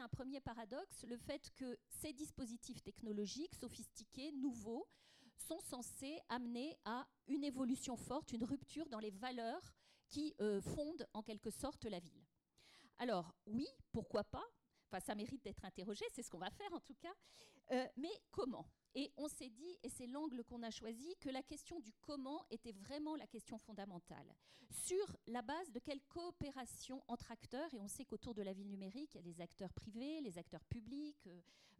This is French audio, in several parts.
un premier paradoxe, le fait que ces dispositifs technologiques sophistiqués, nouveaux, sont censés amener à une évolution forte, une rupture dans les valeurs qui euh, fondent en quelque sorte la ville. Alors oui, pourquoi pas? Enfin, ça mérite d'être interrogé, c'est ce qu'on va faire en tout cas. Euh, mais comment? Et on s'est dit, et c'est l'angle qu'on a choisi, que la question du comment était vraiment la question fondamentale. Sur la base de quelle coopération entre acteurs, et on sait qu'autour de la ville numérique, il y a les acteurs privés, les acteurs publics,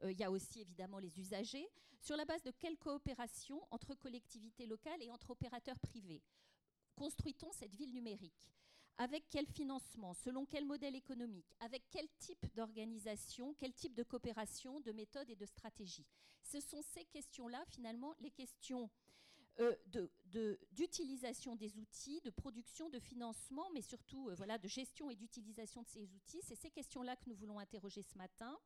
euh, il y a aussi évidemment les usagers, sur la base de quelle coopération entre collectivités locales et entre opérateurs privés construit-on cette ville numérique? Avec quel financement Selon quel modèle économique Avec quel type d'organisation Quel type de coopération, de méthode et de stratégie? Ce sont ces questions-là, finalement, les questions euh, d'utilisation des outils, de production, de financement, mais surtout euh, voilà, de gestion et d'utilisation de ces outils. C'est ces questions-là que nous voulons interroger ce matin.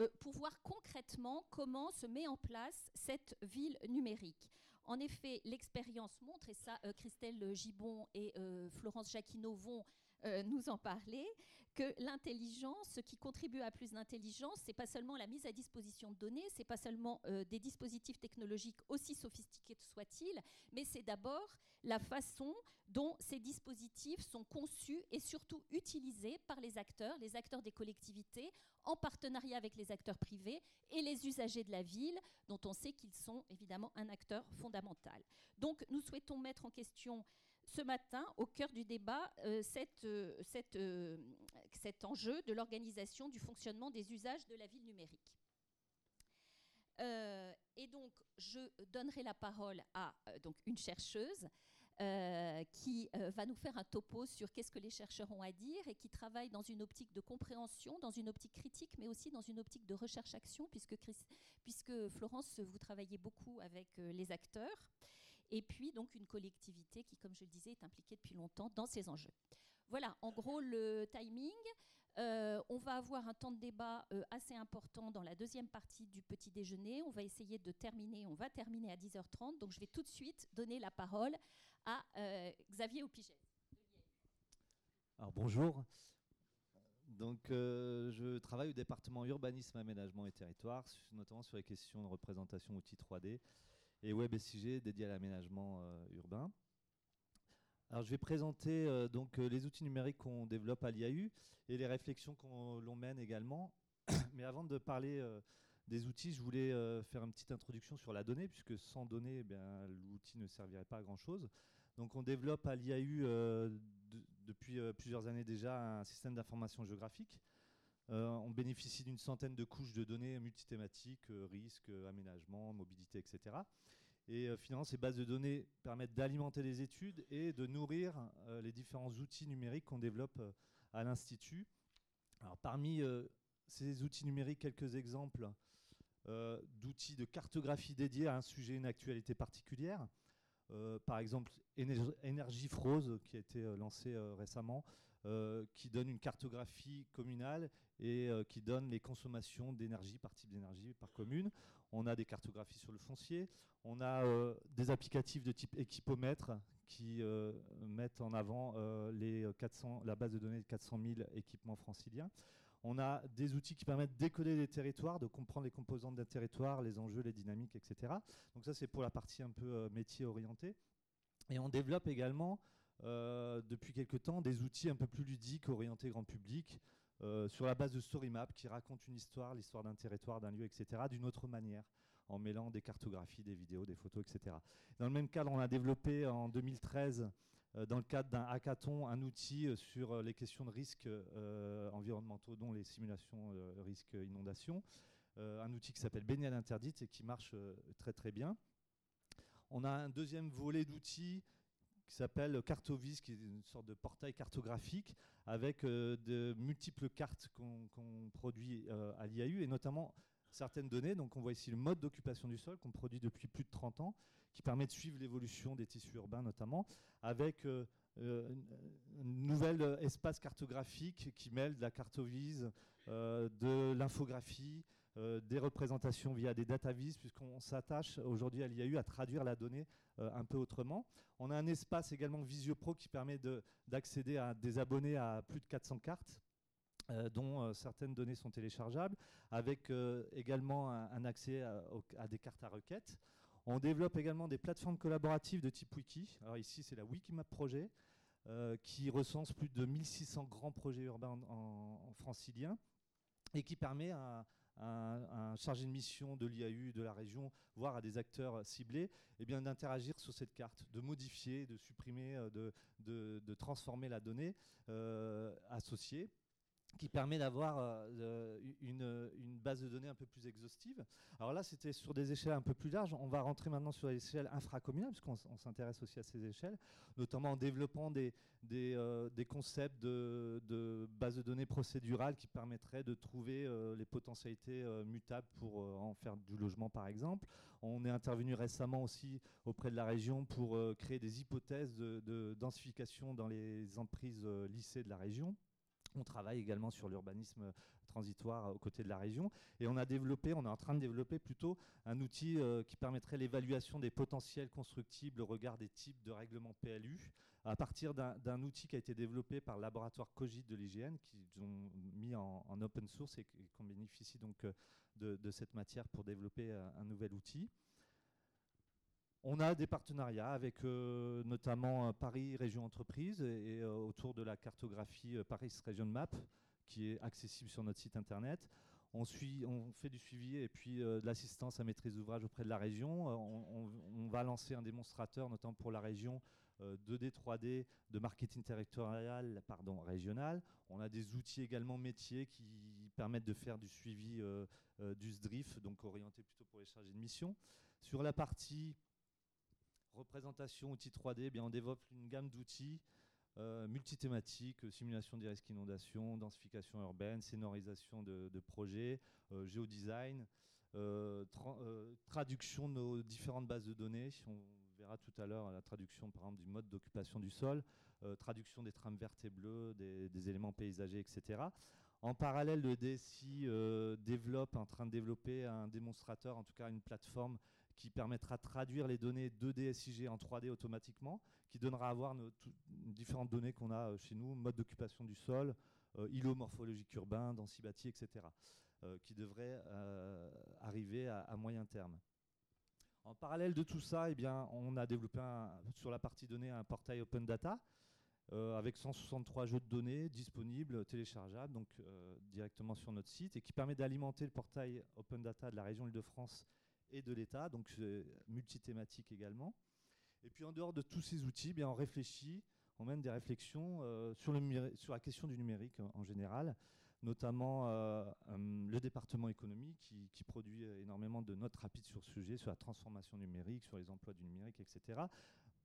Euh, pour voir concrètement comment se met en place cette ville numérique. En effet, l'expérience montre, et ça, euh, Christelle Gibon et euh, Florence Jacquinot vont nous en parler, que l'intelligence, ce qui contribue à plus d'intelligence, c'est pas seulement la mise à disposition de données, c'est pas seulement des dispositifs technologiques aussi sophistiqués soient-ils, mais c'est d'abord la façon dont ces dispositifs sont conçus et surtout utilisés par les acteurs, les acteurs des collectivités, en partenariat avec les acteurs privés et les usagers de la ville, dont on sait qu'ils sont évidemment un acteur fondamental. Donc nous souhaitons mettre en question ce matin, au cœur du débat, euh, euh, euh, cet enjeu de l'organisation du fonctionnement des usages de la ville numérique. et donc, je donnerai la parole à donc une chercheuse qui va nous faire un topo sur qu'est-ce que les chercheurs ont à dire et qui travaille dans une optique de compréhension, dans une optique critique, mais aussi dans une optique de recherche-action, puisque, Florence, vous travaillez beaucoup avec les acteurs, et puis donc une collectivité qui, comme je le disais, est impliquée depuis longtemps dans ces enjeux. Voilà, en gros, le timing. on va avoir un temps de débat assez important dans la deuxième partie du petit déjeuner. On va essayer de terminer, on va terminer à 10h30, donc je vais tout de suite donner la parole à euh, Xavier Opiget. Alors bonjour. Donc, euh, je travaille au département urbanisme, aménagement et territoire, notamment sur les questions de représentation outils 3D et web SIG dédiés à l'aménagement euh, urbain. Alors, je vais présenter donc les outils numériques qu'on développe à l'IAU et les réflexions qu'on l'on mène également. Mais avant de parler des outils, je voulais euh, faire une petite introduction sur la donnée, puisque sans données, eh l'outil ne servirait pas à grand-chose. Donc on développe à l'IAU euh, depuis euh, plusieurs années déjà un système d'information géographique. On bénéficie d'une centaine de couches de données multithématiques, risques, aménagement, mobilité, etc. Et finalement, ces bases de données permettent d'alimenter les études et de nourrir les différents outils numériques qu'on développe à l'Institut. Alors parmi ces outils numériques, quelques exemples euh, d'outils de cartographie dédiés à un sujet, une actualité particulière. Euh, par exemple, Énergie Frose, qui a été euh, lancé récemment, qui donne une cartographie communale et qui donne les consommations d'énergie par type d'énergie par commune. On a des cartographies sur le foncier. On a des applicatifs de type équipomètre qui mettent en avant les 400, la base de données de 400 000 équipements franciliens. On a des outils qui permettent d'écoder des territoires, de comprendre les composantes d'un territoire, les enjeux, les dynamiques, etc. Donc ça, c'est pour la partie un peu euh, métier orientée. Et on développe également, euh, depuis quelques temps, des outils un peu plus ludiques, orientés grand public, euh, sur la base de StoryMap, qui racontent une histoire, l'histoire d'un territoire, d'un lieu, etc., d'une autre manière en mêlant des cartographies, des vidéos, des photos, etc. Dans le même cadre, on a développé en 2013, euh, dans le cadre d'un hackathon, un outil euh, sur euh, les questions de risques environnementaux, dont les simulations risques inondation. un outil qui s'appelle Baignade interdite et qui marche très très bien. On a un deuxième volet d'outils qui s'appelle Cartovis, qui est une sorte de portail cartographique avec de multiples cartes qu'on produit à l'IAU et notamment certaines données. Donc on voit ici le mode d'occupation du sol qu'on produit depuis plus de 30 ans, qui permet de suivre l'évolution des tissus urbains notamment, avec euh, euh, un nouvel espace cartographique qui mêle de la cartovise, euh, de l'infographie, des représentations via des datavises, puisqu'on s'attache aujourd'hui à l'IAU à traduire la donnée un peu autrement. On a un espace également VisioPro qui permet d'accéder à des abonnés à plus de 400 cartes dont certaines données sont téléchargeables, avec également un, accès à, des cartes à requêtes. On développe également des plateformes collaboratives de type wiki. Alors ici, c'est la Wikimap Projet, qui recense plus de 1600 grands projets urbains en, en francilien et qui permet à, un, chargé de mission de l'IAU de la région, voire à des acteurs ciblés, eh bien d'interagir sur cette carte, de modifier, de supprimer, euh, de, transformer la donnée euh, associée qui permet d'avoir euh, une, base de données un peu plus exhaustive. Alors là, c'était sur des échelles un peu plus larges. On va rentrer maintenant sur l'échelle infracommunale, puisqu'on on, s'intéresse aussi à ces échelles, notamment en développant euh, des concepts de, de bases de données procédurales qui permettraient de trouver euh, les potentialités mutables pour en faire du logement, par exemple. On est intervenu récemment aussi auprès de la région pour créer des hypothèses de, de densification dans les emprises lycées de la région. On travaille également sur l'urbanisme transitoire aux côtés de la région. Et on a développé, on est en train de développer plutôt un outil euh, qui permettrait l'évaluation des potentiels constructibles au regard des types de règlements PLU à partir d'un outil qui a été développé par le laboratoire Cogit de l'IGN, qui ont mis en, open source et, qu'on bénéficie donc euh, de, cette matière pour développer euh, un nouvel outil. On a des partenariats avec euh, notamment euh, Paris Région Entreprise et, euh, autour de la cartographie Paris Region Map qui est accessible sur notre site internet. On, on fait du suivi et puis de l'assistance à maîtrise d'ouvrage auprès de la région. On, va lancer un démonstrateur, notamment pour la région, 2D, 3D, de marketing territorial pardon, régional. On a des outils également métiers qui permettent de faire du suivi du SDRIF, donc orienté plutôt pour les chargés de mission. Sur la partie représentation, outils 3D, eh bien on développe une gamme d'outils euh, multithématiques, simulation des risques inondation, densification urbaine, scénarisation de, projets, euh, géodesign, euh, traduction de nos différentes bases de données. On verra tout à l'heure la traduction par exemple du mode d'occupation du sol, traduction des trames vertes et bleues, des, des, éléments paysagers, etc. En parallèle, le DSI développe, en train de développer un démonstrateur, en tout cas une plateforme qui permettra de traduire les données 2D SIG en 3D automatiquement, qui donnera à voir nos différentes données qu'on a euh, chez nous, mode d'occupation du sol, euh, îlot morphologique urbain, densibati, etc., euh, qui devrait arriver à, moyen terme. En parallèle de tout ça, eh bien, on a développé sur la partie données un portail Open Data avec 163 jeux de données disponibles, téléchargeables, donc directement sur notre site, et qui permet d'alimenter le portail Open Data de la région Île-de-France et de l'État, donc multithématique également. Et puis en dehors de tous ces outils, eh bien, on réfléchit, on mène des réflexions euh, sur, la question du numérique en, général, notamment euh, le département économique qui, produit énormément de notes rapides sur ce sujet, sur la transformation numérique, sur les emplois du numérique, etc.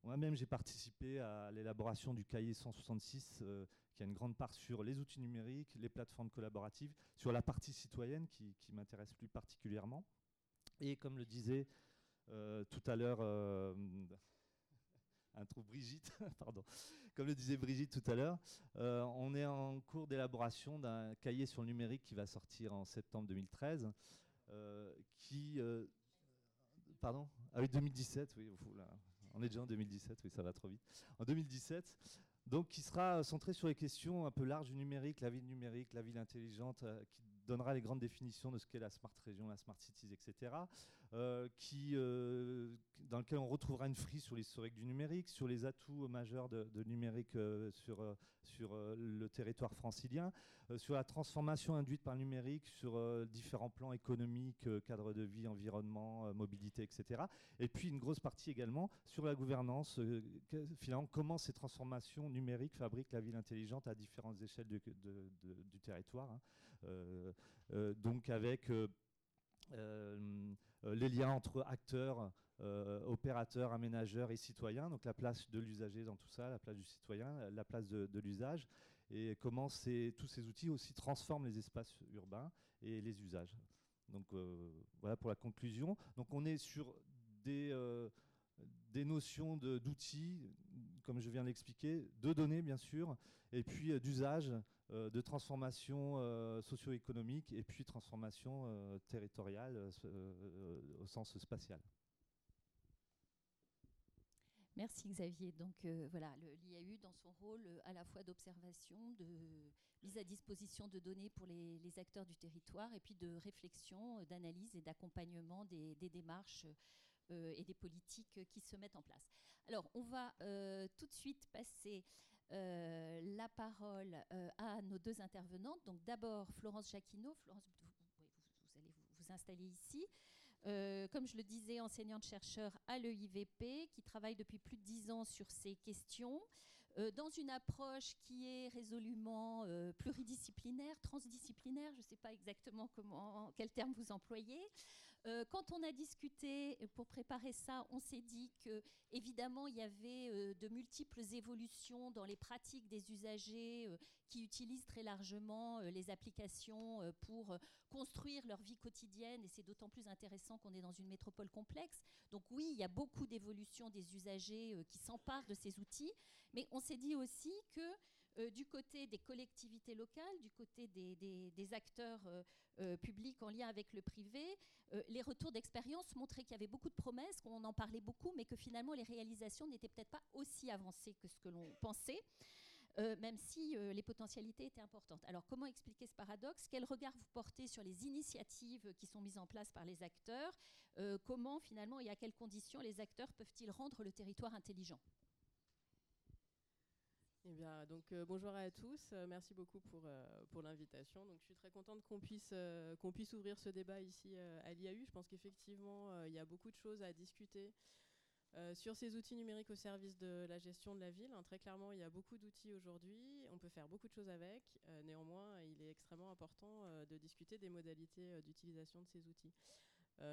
Moi-même, j'ai participé à l'élaboration du cahier 166, euh, qui a une grande part sur les outils numériques, les plateformes collaboratives, sur la partie citoyenne qui m'intéresse plus particulièrement. Et comme le disait euh, tout à l'heure, euh, un trou Brigitte, pardon, comme le disait Brigitte tout à l'heure, euh, on est en cours d'élaboration d'un cahier sur le numérique qui va sortir en septembre 2013, qui, pardon, ah oui 2017, oui, on est déjà en 2017, oui ça va trop vite. En 2017, donc qui sera centré sur les questions un peu larges du numérique, la ville numérique, la ville intelligente, donnera les grandes définitions de ce qu'est la smart région, la smart cities, etc. Euh, qui, euh, dans lequel on retrouvera une frise sur l'historique du numérique, sur les atouts majeurs de, numérique euh, sur, sur le territoire francilien, sur la transformation induite par le numérique, sur différents plans économiques, cadre de vie, environnement, mobilité, etc. Et puis une grosse partie également sur la gouvernance, finalement comment ces transformations numériques fabriquent la ville intelligente à différentes échelles du territoire. Hein. Euh, euh, donc avec euh, les liens entre acteurs, opérateurs, aménageurs et citoyens, donc la place de l'usager dans tout ça, la place du citoyen, la place de, l'usage, et comment tous ces outils aussi transforment les espaces urbains et les usages. Donc voilà pour la conclusion. Donc on est sur des, des notions d'outils, comme je viens de l'expliquer, de données bien sûr, et puis d'usage euh, de transformation euh, socio-économique et puis transformation euh, territoriale au sens spatial. Merci Xavier. Donc euh, voilà, l'IAU dans son rôle euh, à la fois d'observation, de mise à disposition de données pour les, acteurs du territoire et puis de réflexion, euh, d'analyse et d'accompagnement des, démarches et des politiques qui se mettent en place. Alors on va tout de suite passer la parole à nos deux intervenantes. Donc d'abord Florence Jacquineau. Florence, vous, allez vous installer ici. Euh, comme je le disais, enseignante-chercheur à l'EIVP, qui travaille depuis plus de dix ans sur ces questions, euh, dans une approche qui est résolument euh, pluridisciplinaire, transdisciplinaire, je ne sais pas exactement comment, quel terme vous employez, euh, quand on a discuté pour préparer ça, on s'est dit que évidemment il y avait euh, de multiples évolutions dans les pratiques des usagers euh, qui utilisent très largement les applications pour construire leur vie quotidienne et c'est d'autant plus intéressant qu'on est dans une métropole complexe. Donc oui, il y a beaucoup d'évolutions des usagers qui s'emparent de ces outils, mais on s'est dit aussi que du côté des collectivités locales, du côté des, acteurs publics en lien avec le privé, euh, les retours d'expérience montraient qu'il y avait beaucoup de promesses, qu'on en parlait beaucoup, mais que finalement les réalisations n'étaient peut-être pas aussi avancées que ce que l'on pensait. Euh, même si euh, les potentialités étaient importantes. Alors comment expliquer ce paradoxe? Quel regard vous portez sur les initiatives qui sont mises en place par les acteurs? Comment finalement et à quelles conditions les acteurs peuvent-ils rendre le territoire intelligent? Eh bien, donc euh, bonjour à tous, euh, merci beaucoup pour, euh, pour l'invitation. Donc, je suis très contente qu'on puisse, qu'on puisse ouvrir ce débat ici à l'IAU. Je pense qu'effectivement, il y a beaucoup de choses à discuter sur ces outils numériques au service de la gestion de la ville. Hein, très clairement, il y a beaucoup d'outils aujourd'hui, on peut faire beaucoup de choses avec. néanmoins, il est extrêmement important de discuter des modalités d'utilisation de ces outils.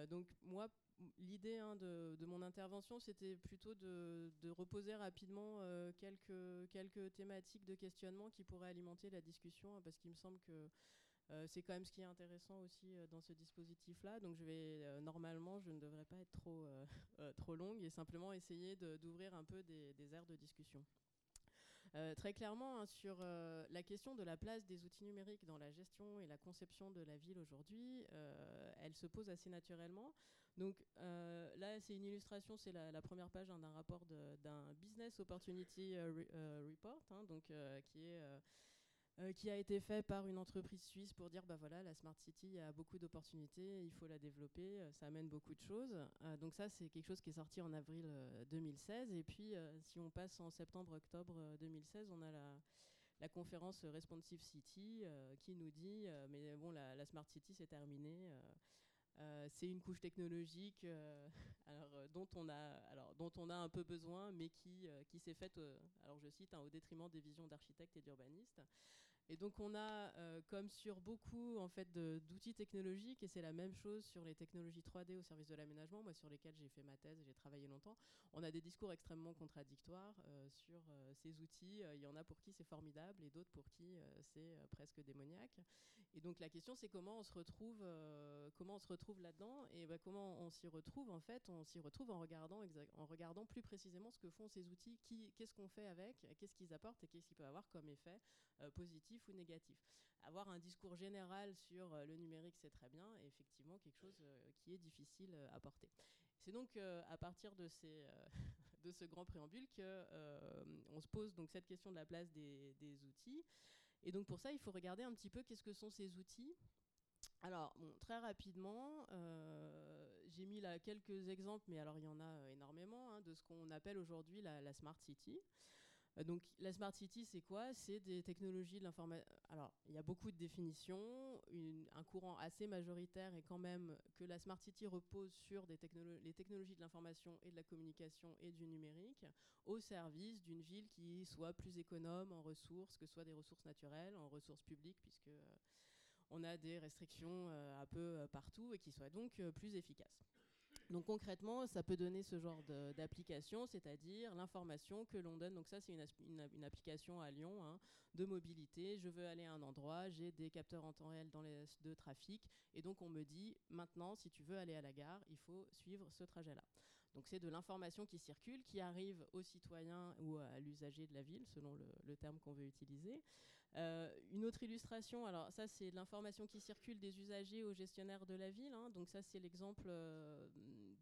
Donc, moi, l'idée hein, de, mon intervention, c'était plutôt de, reposer rapidement euh, quelques, quelques thématiques de questionnement qui pourraient alimenter la discussion, hein, parce qu'il me semble que euh, c'est quand même ce qui est intéressant aussi euh, dans ce dispositif-là. Donc je vais normalement, je ne devrais pas être trop, trop longue et simplement essayer d'ouvrir un peu des, des aires de discussion. Très clairement, hein, sur la question de la place des outils numériques dans la gestion et la conception de la ville aujourd'hui, elle se pose assez naturellement. Donc euh, là, c'est une illustration, c'est la, première page hein, d'un rapport d'un Business Opportunity euh, euh, Report, hein, donc, qui, est, qui a été fait par une entreprise suisse pour dire, bah voilà, la Smart City a beaucoup d'opportunités, il faut la développer, ça amène beaucoup de choses. donc ça, c'est quelque chose qui est sorti en avril 2016. Et puis, si on passe en septembre-octobre 2016, on a la la conférence Responsive City qui nous dit mais bon la, Smart City c'est terminé euh, c'est une couche technologique euh, euh, dont, on a, un peu besoin, mais qui, s'est faite, alors je cite, hein, au détriment des visions d'architectes et d'urbanistes. Et donc on a, euh, comme sur beaucoup en fait d'outils technologiques, et c'est la même chose sur les technologies 3D au service de l'aménagement, moi sur lesquelles j'ai fait ma thèse et j'ai travaillé longtemps, on a des discours extrêmement contradictoires euh, sur euh, ces outils. Il y en a pour qui c'est formidable et d'autres pour qui c'est presque démoniaque. Et donc la question c'est comment on se retrouve, comment on se retrouve là-dedans et bah, comment on s'y retrouve en fait. On s'y retrouve en regardant, en regardant plus précisément ce que font ces outils, qu'est-ce qu'on fait avec, qu'est-ce qu'ils apportent et qu'est-ce qu'ils peuvent avoir comme effet positif ou négatif. Avoir un discours général sur euh, le numérique, c'est très bien, et effectivement quelque chose euh, qui est difficile euh, à porter. C'est donc à partir de, ce grand préambule qu'on se pose donc cette question de la place des, outils. Et donc pour ça, il faut regarder un petit peu qu'est-ce que sont ces outils. Alors, très rapidement, j'ai mis là quelques exemples, mais alors il y en a énormément, hein, de ce qu'on appelle aujourd'hui la, Smart City. Euh, donc la Smart City, c'est quoi? C'est des technologies de l'information. Alors, il y a beaucoup de définitions. un courant assez majoritaire est quand même que la Smart City repose sur des les technologies de l'information et de la communication et du numérique au service d'une ville qui soit plus économe en ressources, que ce soit des ressources naturelles, en ressources publiques, puisque euh, on a des restrictions euh, un peu partout et qui soit donc plus efficace. Donc concrètement, ça peut donner ce genre d'application, c'est-à-dire l'information que l'on donne. Donc ça, c'est une, application à Lyon hein, de mobilité. Je veux aller à un endroit, j'ai des capteurs en temps réel dans les de trafic, et donc on me dit maintenant, si tu veux aller à la gare, il faut suivre ce trajet-là. Donc c'est de l'information qui circule, qui arrive aux citoyens ou à l'usager de la ville, selon le, terme qu'on veut utiliser. Euh, une autre illustration, alors ça c'est l'information qui circule des usagers aux gestionnaires de la ville. Hein. donc ça c'est l'exemple euh,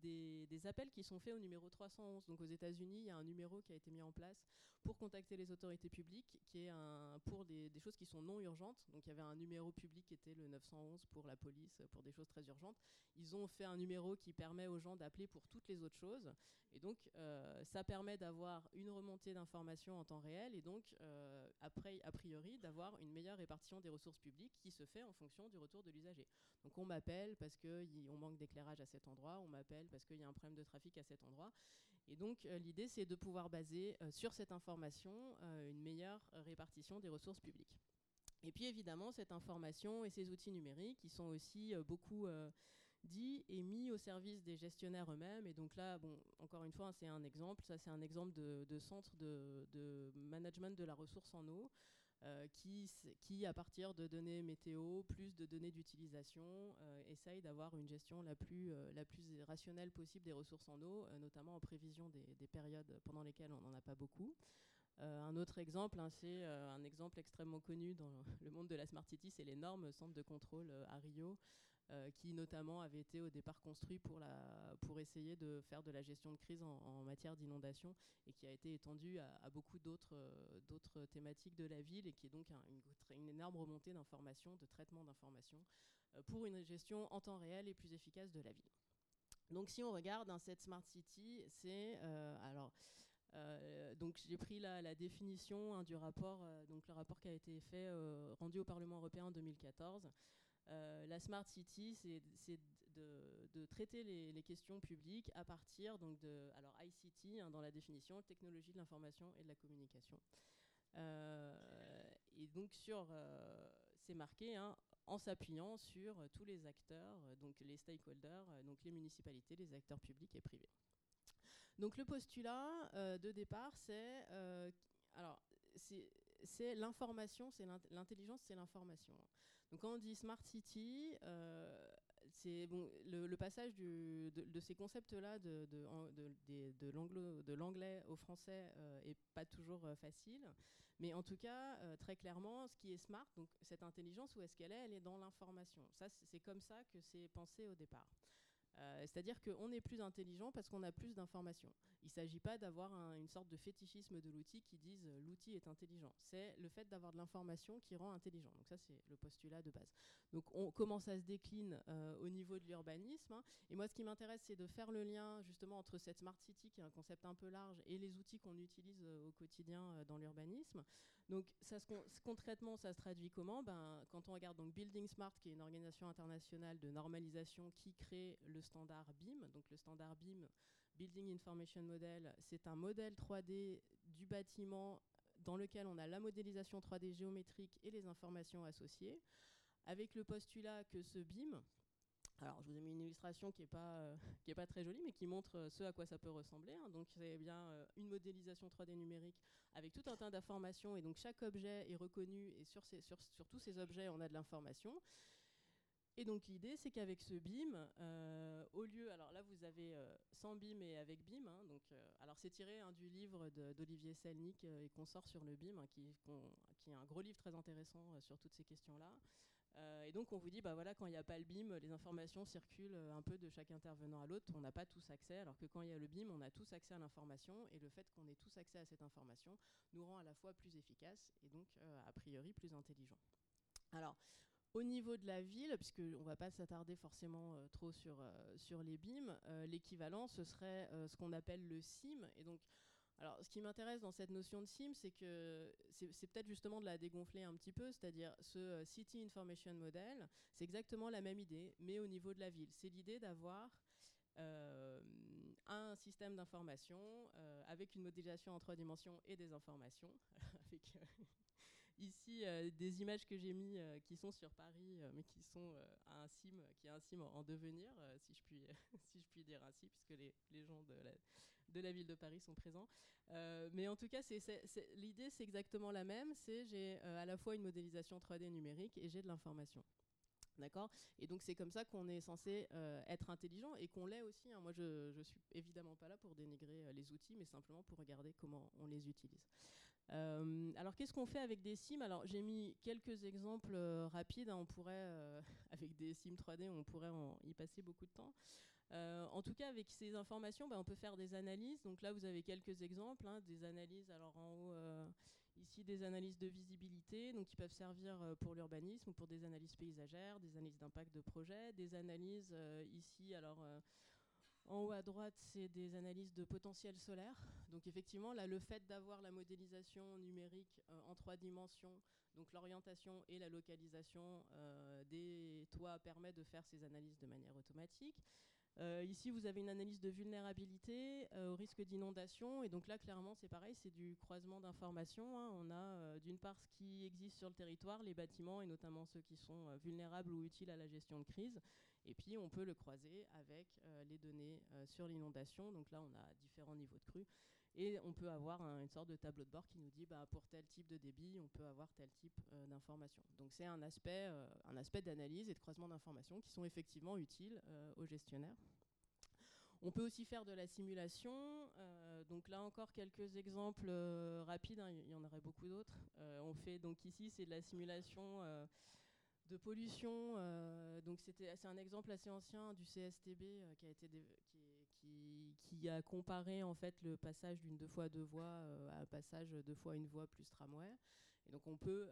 des, appels qui sont faits au numéro 311. Donc aux États-Unis, il y a un numéro qui a été mis en place pour contacter les autorités publiques, qui est un, pour des, choses qui sont non urgentes. Donc il y avait un numéro public qui était le 911 pour la police, pour des choses très urgentes. Ils ont fait un numéro qui permet aux gens d'appeler pour toutes les autres choses. Et donc euh, ça permet d'avoir une remontée d'informations en temps réel et donc euh, après, a priori, d'avoir une meilleure répartition des ressources publiques qui se fait en fonction du retour de l'usager. Donc on m'appelle parce qu'on manque d'éclairage à cet endroit, on m'appelle parce qu'il y a un problème de trafic à cet endroit. Et donc euh, l'idée c'est de pouvoir baser euh, sur cette information euh, une meilleure répartition des ressources publiques. Et puis évidemment cette information et ces outils numériques qui sont aussi beaucoup dit et mis au service des gestionnaires eux-mêmes. Et donc là, bon, encore une fois, c'est un exemple. Ça, c'est un exemple de, centre de, management de la ressource en eau. Euh, qui, qui, à partir de données météo, plus de données d'utilisation, euh, essaye d'avoir une gestion la plus, euh, la plus rationnelle possible des ressources en eau, notamment en prévision des, des, périodes pendant lesquelles on n'en a pas beaucoup. un autre exemple, hein, c'est un exemple extrêmement connu dans le monde de la Smart City, c'est l'énorme centre de contrôle à Rio, euh, qui notamment avait été au départ construit pour, pour essayer de faire de la gestion de crise en, matière d'inondation et qui a été étendu à, beaucoup d'autres euh, d'autres thématiques de la ville et qui est donc une, énorme remontée d'informations, de traitement d'informations euh, pour une gestion en temps réel et plus efficace de la ville. Donc si on regarde cette Smart City, c'est alors donc j'ai pris la, la définition hein, du rapport, donc le rapport qui a été fait rendu au Parlement européen en 2014. Euh, la Smart City, c'est de, traiter les, questions publiques à partir donc de alors ICT hein, dans la définition, technologie de l'information et de la communication. Euh, et donc sur, euh, c'est marqué hein, en s'appuyant sur tous les acteurs, donc les stakeholders, donc les municipalités, les acteurs publics et privés. Donc le postulat de départ, c'est alors c'est l'information, c'est l'intelligence, c'est l'information. Donc quand on dit Smart City, euh, c'est bon, le, passage de, ces concepts-là de, de l'anglais au français euh, est pas toujours euh, facile. Mais en tout cas, très clairement, ce qui est smart, donc cette intelligence, où est-ce qu'elle est? Elle est dans l'information. Ça, c'est comme ça que c'est pensé au départ. Euh, c'est-à-dire qu'on est plus intelligent parce qu'on a plus d'informations. Il ne s'agit pas d'avoir une sorte de fétichisme de l'outil qui dise euh, l'outil est intelligent. C'est le fait d'avoir de l'information qui rend intelligent. Donc ça, c'est le postulat de base. Donc on, comment ça se décline euh, au niveau de l'urbanisme hein. Et moi, ce qui m'intéresse, c'est de faire le lien justement entre cette smart city, qui est un concept un peu large, et les outils qu'on utilise au quotidien dans l'urbanisme. Donc ça concrètement, ça se traduit comment? Ben, Quand on regarde donc Building Smart, qui est une organisation internationale de normalisation qui crée le standard BIM, donc le standard BIM, Building Information Model, c'est un modèle 3D du bâtiment dans lequel on a la modélisation 3D géométrique et les informations associées, avec le postulat que ce BIM, alors, je vous ai mis une illustration qui n'est pas, euh, pas très jolie, mais qui montre euh, ce à quoi ça peut ressembler. Hein. Donc, c'est bien euh, une modélisation 3D numérique avec tout un tas d'informations. Et donc, chaque objet est reconnu. Et sur, sur, sur tous ces objets, on a de l'information. Et donc l'idée, c'est qu'avec ce BIM, au lieu, alors là vous avez sans BIM et avec BIM, hein, donc, alors c'est tiré hein, du livre d'Olivier Selnik et qu'on sort sur le BIM, qui, qui, est un gros livre très intéressant sur toutes ces questions-là. Euh, et donc on vous dit, bah voilà, quand il n'y a pas le BIM, les informations circulent euh, un peu de chaque intervenant à l'autre. On n'a pas tous accès, alors que quand il y a le BIM, on a tous accès à l'information. Et le fait qu'on ait tous accès à cette information nous rend à la fois plus efficace et donc euh, a priori plus intelligent. Alors, au niveau de la ville, puisqu'on ne va pas s'attarder forcément trop sur, sur les BIM, l'équivalent, ce serait ce qu'on appelle le SIM. Et donc, alors, ce qui m'intéresse dans cette notion de SIM, c'est que c'est peut-être justement de la dégonfler un petit peu, c'est-à-dire ce euh, City Information Model, c'est exactement la même idée, mais au niveau de la ville. C'est l'idée d'avoir euh, un système d'information euh, avec une modélisation en trois dimensions et des informations, ici des images que j'ai mis qui sont sur Paris, mais qui sont à un sim, qui est un sim en, devenir, si je puis si je puis dire ainsi, puisque les, gens de la, ville de Paris sont présents. Euh, mais en tout cas, l'idée, c'est exactement la même. C'est j'ai euh, à la fois une modélisation 3D numérique et j'ai de l'information. D'accord? Et donc c'est comme ça qu'on est censé euh, être intelligent et qu'on l'est aussi. Hein. Moi je, je suis évidemment pas là pour dénigrer les outils, mais simplement pour regarder comment on les utilise. Alors qu'est-ce qu'on fait avec des sims Alors j'ai mis quelques exemples rapides. Hein. On pourrait, avec des sims 3D, on pourrait y passer beaucoup de temps. en tout cas, avec ces informations, bah, on peut faire des analyses. Donc là, vous avez quelques exemples, hein, des analyses. Alors en haut, ici, des analyses de visibilité, donc qui peuvent servir pour l'urbanisme ou pour des analyses paysagères, des analyses d'impact de projet, des analyses ici, alors en haut à droite, c'est des analyses de potentiel solaire. Donc effectivement, là, le fait d'avoir la modélisation numérique euh, en trois dimensions, donc l'orientation et la localisation euh, des toits permet de faire ces analyses de manière automatique. Euh, ici, vous avez une analyse de vulnérabilité au risque d'inondation. Et donc là, clairement, c'est pareil, c'est du croisement d'informations. Hein. On a d'une part ce qui existe sur le territoire, les bâtiments, et notamment ceux qui sont vulnérables ou utiles à la gestion de crise. Et puis on peut le croiser avec euh, les données euh, sur l'inondation. Donc là, on a différents niveaux de crue. Et on peut avoir une sorte de tableau de bord qui nous dit bah, pour tel type de débit, on peut avoir tel type euh, d'information. Donc c'est un aspect, un aspect d'analyse et de croisement d'informations qui sont effectivement utiles aux gestionnaires. On peut aussi faire de la simulation. donc là encore quelques exemples rapides. Hein, il y en aurait beaucoup d'autres. on fait donc ici c'est de la simulation de pollution. Euh, donc c'était c'est un exemple assez ancien du CSTB euh, qui a comparé en fait le passage d'une deux fois deux voies euh, à un passage deux fois une voie plus tramway. Et donc on peut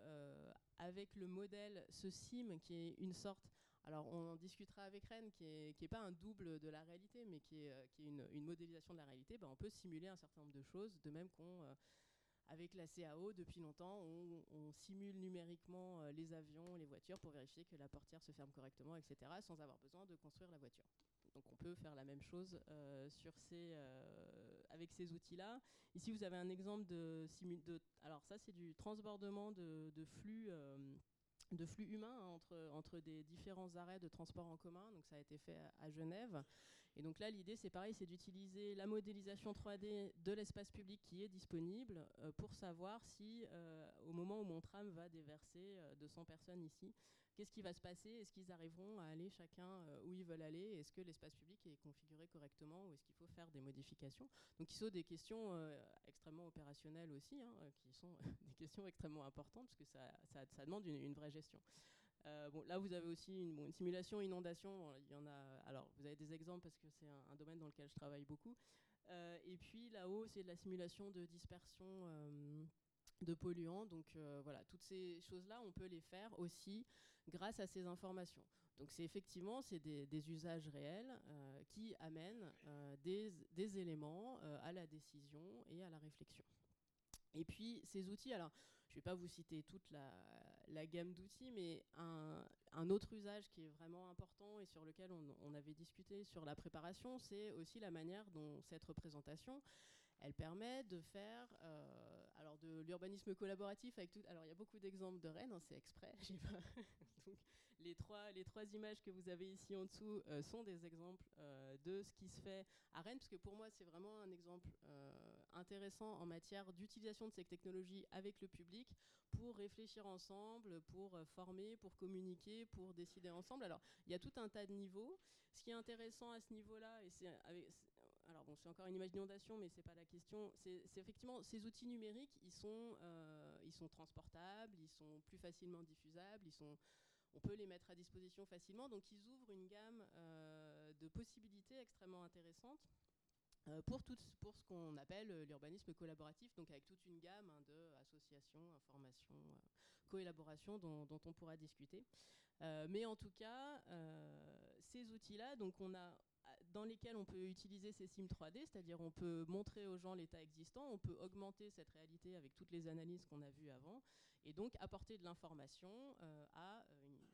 avec le modèle ce SIM qui est une sorte alors on en discutera avec Rennes, qui n'est qui est pas un double de la réalité, mais qui est, qui est une, modélisation de la réalité, ben on peut simuler un certain nombre de choses, de même qu'on avec la CAO, depuis longtemps, on, simule numériquement euh, les avions, les voitures pour vérifier que la portière se ferme correctement, etc., sans avoir besoin de construire la voiture. Donc on peut faire la même chose euh, euh, avec ces outils-là. Ici, vous avez un exemple de, de alors ça, c'est du transbordement de, flux. humains entre des différents arrêts de transport en commun. Donc ça a été fait à Genève. Et donc là, l'idée, c'est pareil, c'est d'utiliser la modélisation 3D de l'espace public qui est disponible euh, pour savoir si, euh, au moment où mon tram va déverser 200 euh, personnes ici, qu'est-ce qui va se passer? Est-ce qu'ils arriveront à aller chacun où ils veulent aller? Est-ce que l'espace public est configuré correctement ou est-ce qu'il faut faire des modifications? Donc, il sont des questions extrêmement opérationnelles aussi, hein, qui sont des questions extrêmement importantes parce que ça, demande une vraie gestion. Euh, là, vous avez aussi une, simulation inondation. il y en a. Alors, vous avez des exemples parce que c'est un, domaine dans lequel je travaille beaucoup. Euh, et puis là-haut, c'est de la simulation de dispersion euh, de polluants. Donc voilà, toutes ces choses-là, on peut les faire aussi grâce à ces informations. Donc c'est effectivement c'est des, usages réels qui amènent des, des, éléments à la décision et à la réflexion. Et puis ces outils, alors je ne vais pas vous citer toute la, la gamme d'outils, mais un, autre usage qui est vraiment important et sur lequel on, avait discuté sur la préparation, c'est aussi la manière dont cette représentation, elle permet de faire euh, alors de l'urbanisme collaboratif avec tout. Alors il y a beaucoup d'exemples de Rennes, hein, c'est exprès. Donc, les trois, les trois images que vous avez ici en dessous euh, sont des exemples euh, de ce qui se fait à Rennes, parce que pour moi c'est vraiment un exemple intéressant en matière d'utilisation de ces technologies avec le public pour réfléchir ensemble, pour euh, former, pour communiquer, pour décider ensemble. Alors, il y a tout un tas de niveaux. Ce qui est intéressant à ce niveau-là, et c'est alors bon, c'est encore une image d'inondation, mais c'est pas la question. C'est effectivement ces outils numériques, ils sont, euh, ils sont transportables, ils sont plus facilement diffusables, ils sont, on peut les mettre à disposition facilement. Donc ils ouvrent une gamme euh, de possibilités extrêmement intéressantes. Euh, pour, tout, pour ce qu'on appelle euh, l'urbanisme collaboratif, donc avec toute une gamme hein, d'associations, informations, euh, collaborations dont, on pourra discuter. mais en tout cas, ces outils-là, donc on a dans lesquels on peut utiliser ces sims 3D, c'est-à-dire on peut montrer aux gens l'état existant, on peut augmenter cette réalité avec toutes les analyses qu'on a vues avant, et donc apporter de l'information à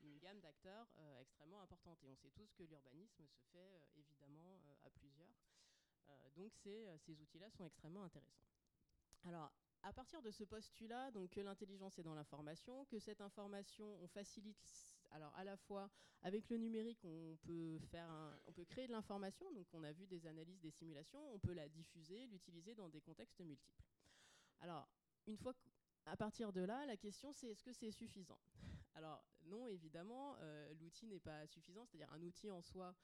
une, gamme d'acteurs extrêmement importante. Et on sait tous que l'urbanisme se fait évidemment à plusieurs. Euh, donc euh, ces, outils-là sont extrêmement intéressants. Alors, à partir de ce postulat, donc que l'intelligence est dans l'information, que cette information, on facilite, alors à la fois avec le numérique, on peut créer de l'information, donc on a vu des analyses, des simulations, on peut la diffuser, l'utiliser dans des contextes multiples. Alors, une fois à partir de là, la question c'est est-ce que c'est suffisant? Alors non, évidemment, euh, l'outil n'est pas suffisant, c'est-à-dire un outil en soi,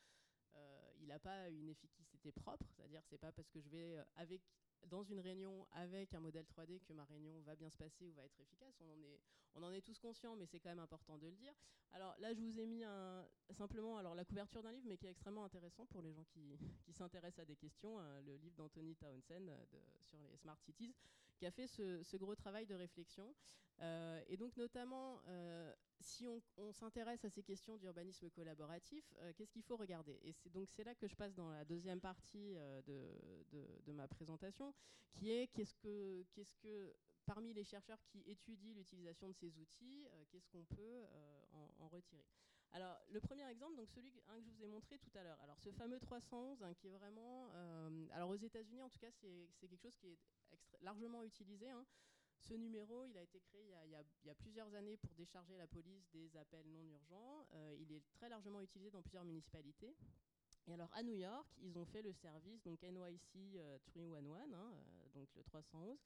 il n'a pas une efficacité propre, c'est-à-dire c'est pas parce que je vais euh, avec dans une réunion avec un modèle 3D que ma réunion va bien se passer ou va être efficace. On en est, on en est tous conscients, mais c'est quand même important de le dire. Alors là, je vous ai mis simplement alors la couverture d'un livre, mais qui est extrêmement intéressant pour les gens qui, qui s'intéressent à des questions, hein, le livre d'Anthony Townsend de, sur les smart cities, a fait ce, gros travail de réflexion. et donc notamment, si on, s'intéresse à ces questions d'urbanisme collaboratif, qu'est-ce qu'il faut regarder? Et c'est donc c'est là que je passe dans la deuxième partie de, ma présentation, qui est qu'est-ce que, qu'est-ce que parmi les chercheurs qui étudient l'utilisation de ces outils, euh, qu'est-ce qu'on peut euh, en, retirer? Alors, le premier exemple, donc celui que je vous ai montré tout à l'heure. Alors, ce fameux 311, hein, qui est vraiment. Euh, alors, aux États-Unis, en tout cas, c'est quelque chose qui est largement utilisé. Hein. Ce numéro, il a été créé il y a, plusieurs années pour décharger la police des appels non urgents. il est très largement utilisé dans plusieurs municipalités. Et alors, à New York, ils ont fait le service, donc NYC 311, hein, donc le 311.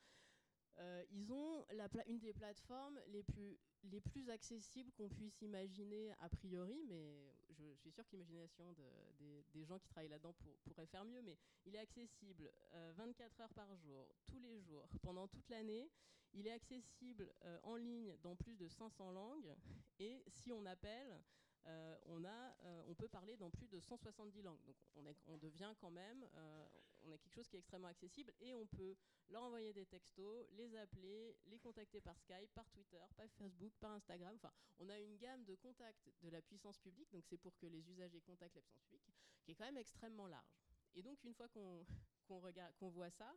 Euh, ils ont une des plateformes les plus, les plus accessibles qu'on puisse imaginer a priori, mais je, suis sûre que l'imagination de, des, gens qui travaillent là-dedans pourrait faire mieux, mais il est accessible 24 euh, heures par jour, tous les jours, pendant toute l'année. Il est accessible euh, en ligne dans plus de 500 langues, et si on appelle, on, a, on peut parler dans plus de 170 langues. Donc on, devient quand même, on a quelque chose qui est extrêmement accessible et on peut leur envoyer des textos, les appeler, les contacter par Skype, par Twitter, par Facebook, par Instagram. Enfin, on a une gamme de contacts de la puissance publique, donc c'est pour que les usagers contactent la puissance publique, qui est quand même extrêmement large. Et donc, une fois qu'on qu'on voit ça,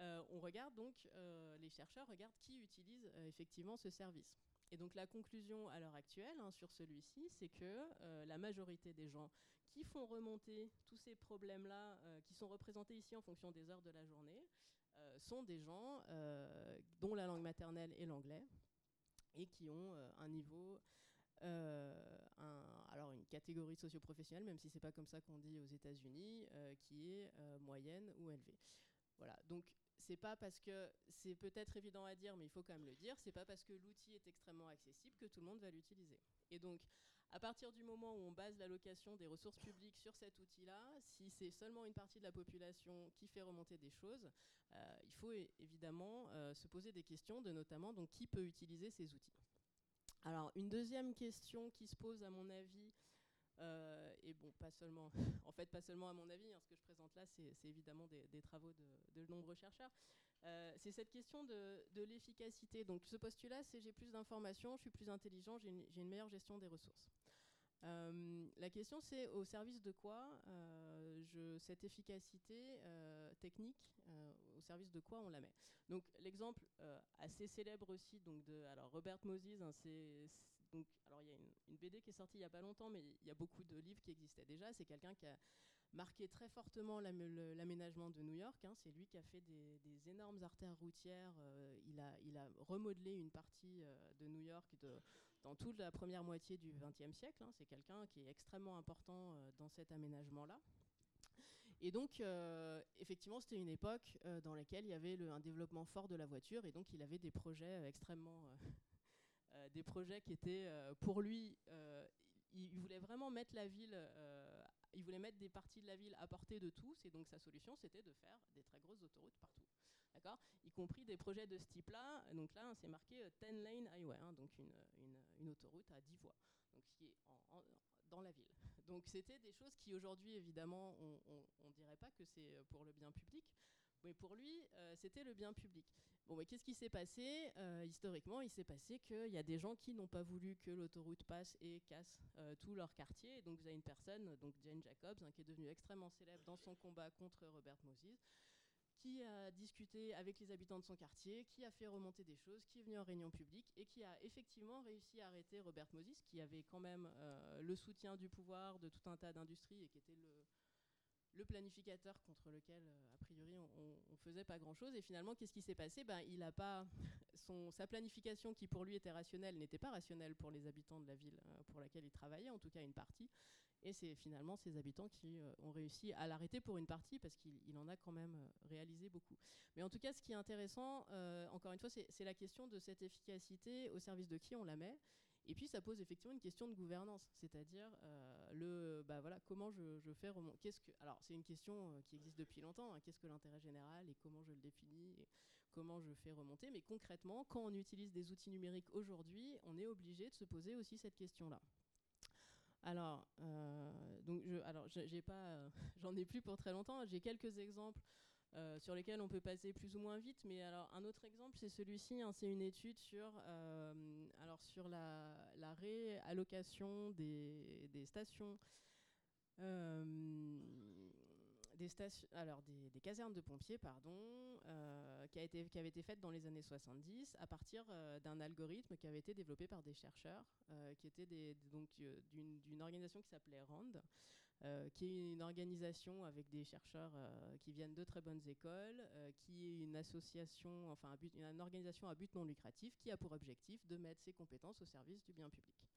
euh, on regarde donc, euh, les chercheurs regardent qui utilise euh, effectivement ce service. Et donc la conclusion à l'heure actuelle hein, sur celui-ci, c'est que la majorité des gens qui font remonter tous ces problèmes-là, qui sont représentés ici en fonction des heures de la journée, euh, sont des gens euh, dont la langue maternelle est l'anglais et qui ont euh, un niveau alors une catégorie socio-professionnelle, même si c'est pas comme ça qu'on dit aux États-Unis, qui est moyenne ou élevée. Voilà. Donc c'est pas parce que c'est peut-être évident à dire, mais il faut quand même le dire, c'est pas parce que l'outil est extrêmement accessible que tout le monde va l'utiliser. Et donc à partir du moment où on base l'allocation des ressources publiques sur cet outil-là, si c'est seulement une partie de la population qui fait remonter des choses, euh, il faut évidemment euh, se poser des questions de notamment donc, qui peut utiliser ces outils? Alors une deuxième question qui se pose à mon avis, euh, et bon, pas seulement, en fait, pas seulement à mon avis, hein, ce que je présente là, c'est évidemment des, travaux de, nombreux chercheurs. c'est cette question de, l'efficacité. Donc, ce postulat, c'est j'ai plus d'informations, je suis plus intelligent, j'ai une, meilleure gestion des ressources. Euh, la question c'est au service de quoi euh, cette efficacité euh, technique, au service de quoi on la met? Donc l'exemple assez célèbre aussi donc de alors Robert Moses, c'est donc alors il y a une, BD qui est sortie il y a pas longtemps, mais il y a beaucoup de livres qui existaient déjà. C'est quelqu'un qui a marqué très fortement l'aménagement de New York. Hein. C'est lui qui a fait des, énormes artères routières. il, a, il a remodelé une partie de New York dans toute la première moitié du XXe siècle. Hein. C'est quelqu'un qui est extrêmement important euh, dans cet aménagement-là. Et donc, euh, effectivement, c'était une époque euh, dans laquelle il y avait un développement fort de la voiture, et donc il avait des projets extrêmement, des projets qui étaient pour lui, il, voulait vraiment mettre la ville, il voulait mettre des parties de la ville à portée de tous, et donc sa solution, c'était de faire des très grosses autoroutes partout d'accord? Y compris des projets de ce type-là. Donc là, c'est marqué 10 euh, lane highway, hein, donc une, autoroute à 10 voies, donc qui est dans la ville. Donc c'était des choses qui aujourd'hui, évidemment, on ne dirait pas que c'est euh, pour le bien public, mais pour lui, euh, c'était le bien public. Qu'est-ce qui s'est passé? Historiquement, il s'est passé qu'il y a des gens qui n'ont pas voulu que l'autoroute passe et casse tout leur quartier. Donc, vous avez une personne, donc Jane Jacobs, hein, qui est devenue extrêmement célèbre dans son combat contre Robert Moses, qui a discuté avec les habitants de son quartier, qui a fait remonter des choses, qui est venu en réunion publique et qui a effectivement réussi à arrêter Robert Moses, qui avait quand même euh, le soutien du pouvoir de tout un tas d'industries et qui était le, le planificateur contre lequel, euh, a priori, on, ne faisait pas grand-chose. Et finalement, qu'est-ce qui s'est passé? Ben, il a pas son, Sa planification, qui pour lui était rationnelle, n'était pas rationnelle pour les habitants de la ville euh, pour laquelle il travaillait, en tout cas une partie. Et c'est finalement ces habitants qui euh, ont réussi à l'arrêter pour une partie, parce qu'il en a quand même réalisé beaucoup. Mais en tout cas, ce qui est intéressant, encore une fois, c'est la question de cette efficacité au service de qui on la met. Et puis ça pose effectivement une question de gouvernance, c'est-à-dire le, bah voilà, comment je, fais remonter. Qu'est-ce que, alors c'est une question qui existe depuis longtemps. Hein, qu'est-ce que l'intérêt général et comment je le définis et comment je fais remonter. Mais concrètement, quand on utilise des outils numériques aujourd'hui, on est obligé de se poser aussi cette question-là. Alors, donc je, alors j'ai pas, j'en ai plus pour très longtemps. J'ai quelques exemples sur lesquels on peut passer plus ou moins vite. Mais alors, un autre exemple, c'est celui-ci. Hein, c'est une étude sur, alors sur la, réallocation des, des stations des, stations, alors des, casernes de pompiers, pardon, euh, qui, a été, qui avait été faite dans les années 70 à partir euh, d'un algorithme qui avait été développé par des chercheurs, euh, qui était des, d'une organisation qui s'appelait RAND, qui est une organisation avec des chercheurs qui viennent de très bonnes écoles, qui est une association, enfin une organisation à but non lucratif, qui a pour objectif de mettre ses compétences au service du bien public.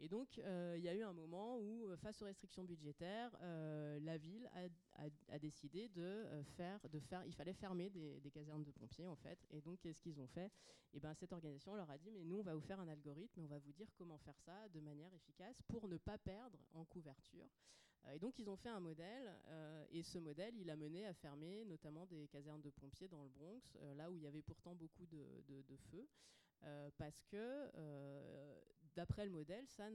Et donc, euh, il y a eu un moment où, euh, face aux restrictions budgétaires, euh, la ville a, décidé de faire, de faire, il fallait fermer des, casernes de pompiers en fait. Et donc, qu'est-ce qu'ils ont fait? Et eh ben, cette organisation leur a dit, mais nous, on va vous faire un algorithme, on va vous dire comment faire ça de manière efficace pour ne pas perdre en couverture. Et donc, ils ont fait un modèle, et ce modèle, il a mené à fermer notamment des casernes de pompiers dans le Bronx, là où il y avait pourtant beaucoup de, feux. parce que d'après le modèle, ça,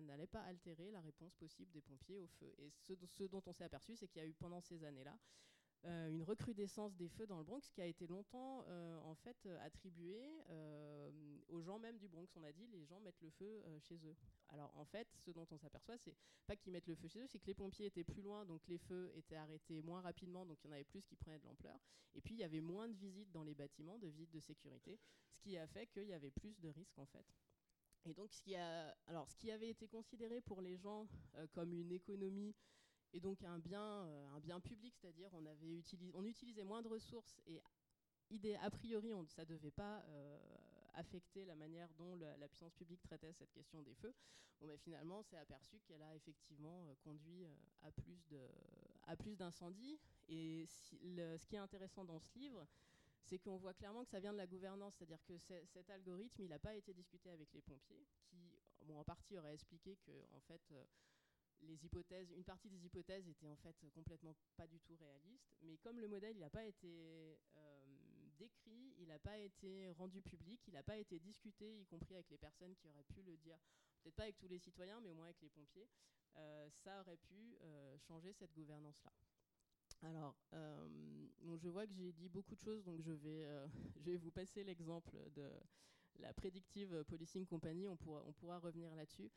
n'allait pas altérer la réponse possible des pompiers au feu. Et ce, dont on s'est aperçu, c'est qu'il y a eu pendant ces années-là euh, une recrudescence des feux dans le Bronx qui a été longtemps euh, en fait attribuée euh, aux gens même du Bronx. On a dit les gens mettent le feu chez eux. Alors en fait, ce dont on s'aperçoit, c'est pas qu'ils mettent le feu chez eux, c'est que les pompiers étaient plus loin, donc les feux étaient arrêtés moins rapidement, donc il y en avait plus qui prenaient de l'ampleur. Et puis il y avait moins de visites dans les bâtiments, de visites de sécurité, ce qui a fait qu'il y avait plus de risques en fait. Et donc, ce qui, a, alors, ce qui avait été considéré pour les gens euh, comme une économie et donc un bien, euh, public, c'est-à-dire on, utilisait moins de ressources et a priori, ça ne devait pas euh, affecter la manière dont la, puissance publique traitait cette question des feux. Bon, mais finalement, c'est aperçu qu'elle a effectivement conduit à plus d'incendies. Et ce qui est intéressant dans ce livre, c'est qu'on voit clairement que ça vient de la gouvernance, c'est-à-dire que cet algorithme, il n'a pas été discuté avec les pompiers, qui, en partie, auraient expliqué que, en fait, euh, les hypothèses, une partie des hypothèses étaient en fait complètement pas du tout réalistes, mais comme le modèle, n'a pas été euh, décrit, il n'a pas été rendu public, il n'a pas été discuté, y compris avec les personnes qui auraient pu le dire, peut-être pas avec tous les citoyens, mais au moins avec les pompiers, euh, ça aurait pu changer cette gouvernance-là. Alors, euh, je vois que j'ai dit beaucoup de choses, donc je vais, euh, je vais vous passer l'exemple de la Predictive Policing Company, on pourra, on pourra revenir là-dessus.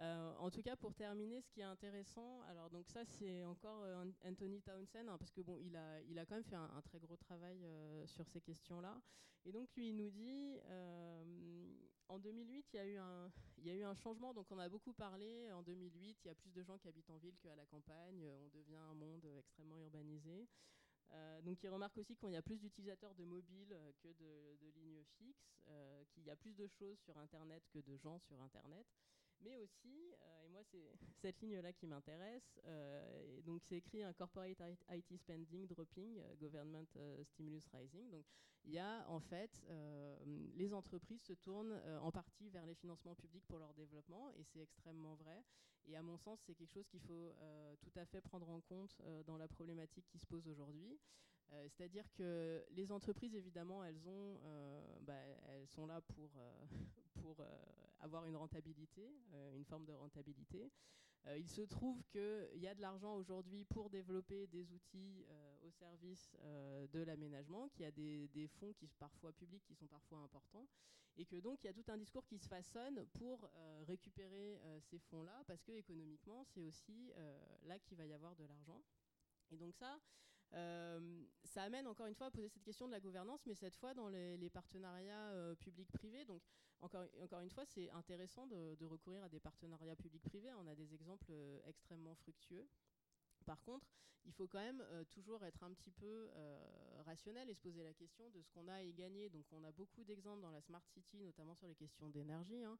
Euh, en tout cas, pour terminer, ce qui est intéressant, alors donc ça c'est encore Anthony Townsend, hein, parce que bon, il a, il a quand même fait un, très gros travail sur ces questions-là. Et donc lui, il nous dit, en 2008, il y, a eu un, il y a eu un changement, donc on a beaucoup parlé, en 2008, il y a plus de gens qui habitent en ville qu'à la campagne, on devient un monde extrêmement urbanisé. Euh, donc il remarque aussi qu'il y a plus d'utilisateurs de mobiles que de, lignes fixes, euh, qu'il y a plus de choses sur Internet que de gens sur Internet. Mais aussi, euh, et moi c'est cette ligne-là qui m'intéresse, donc c'est écrit un corporate IT spending dropping, government stimulus rising. Donc il y a en fait, les entreprises se tournent en partie vers les financements publics pour leur développement, et c'est extrêmement vrai. Et à mon sens, c'est quelque chose qu'il faut euh, tout à fait prendre en compte euh, dans la problématique qui se pose aujourd'hui. Euh, c'est-à-dire que les entreprises, évidemment, elles, ont, bah, elles sont là pour, pour avoir une rentabilité, une forme de rentabilité. il se trouve qu'il y a de l'argent aujourd'hui pour développer des outils au service de l'aménagement, qu'il y a des, des, fonds qui sont parfois publics, qui sont parfois importants et que donc il y a tout un discours qui se façonne pour euh, récupérer euh, ces fonds-là, parce que économiquement, c'est aussi euh, là qu'il va y avoir de l'argent. Et donc ça, ça amène encore une fois à poser cette question de la gouvernance, mais cette fois dans les, partenariats publics-privés. Donc encore, une fois, c'est intéressant de, recourir à des partenariats publics-privés. On a des exemples extrêmement fructueux. Par contre, il faut quand même euh, toujours être un petit peu euh, rationnel et se poser la question de ce qu'on a à y gagner. Donc on a beaucoup d'exemples dans la Smart City, notamment sur les questions d'énergie, hein,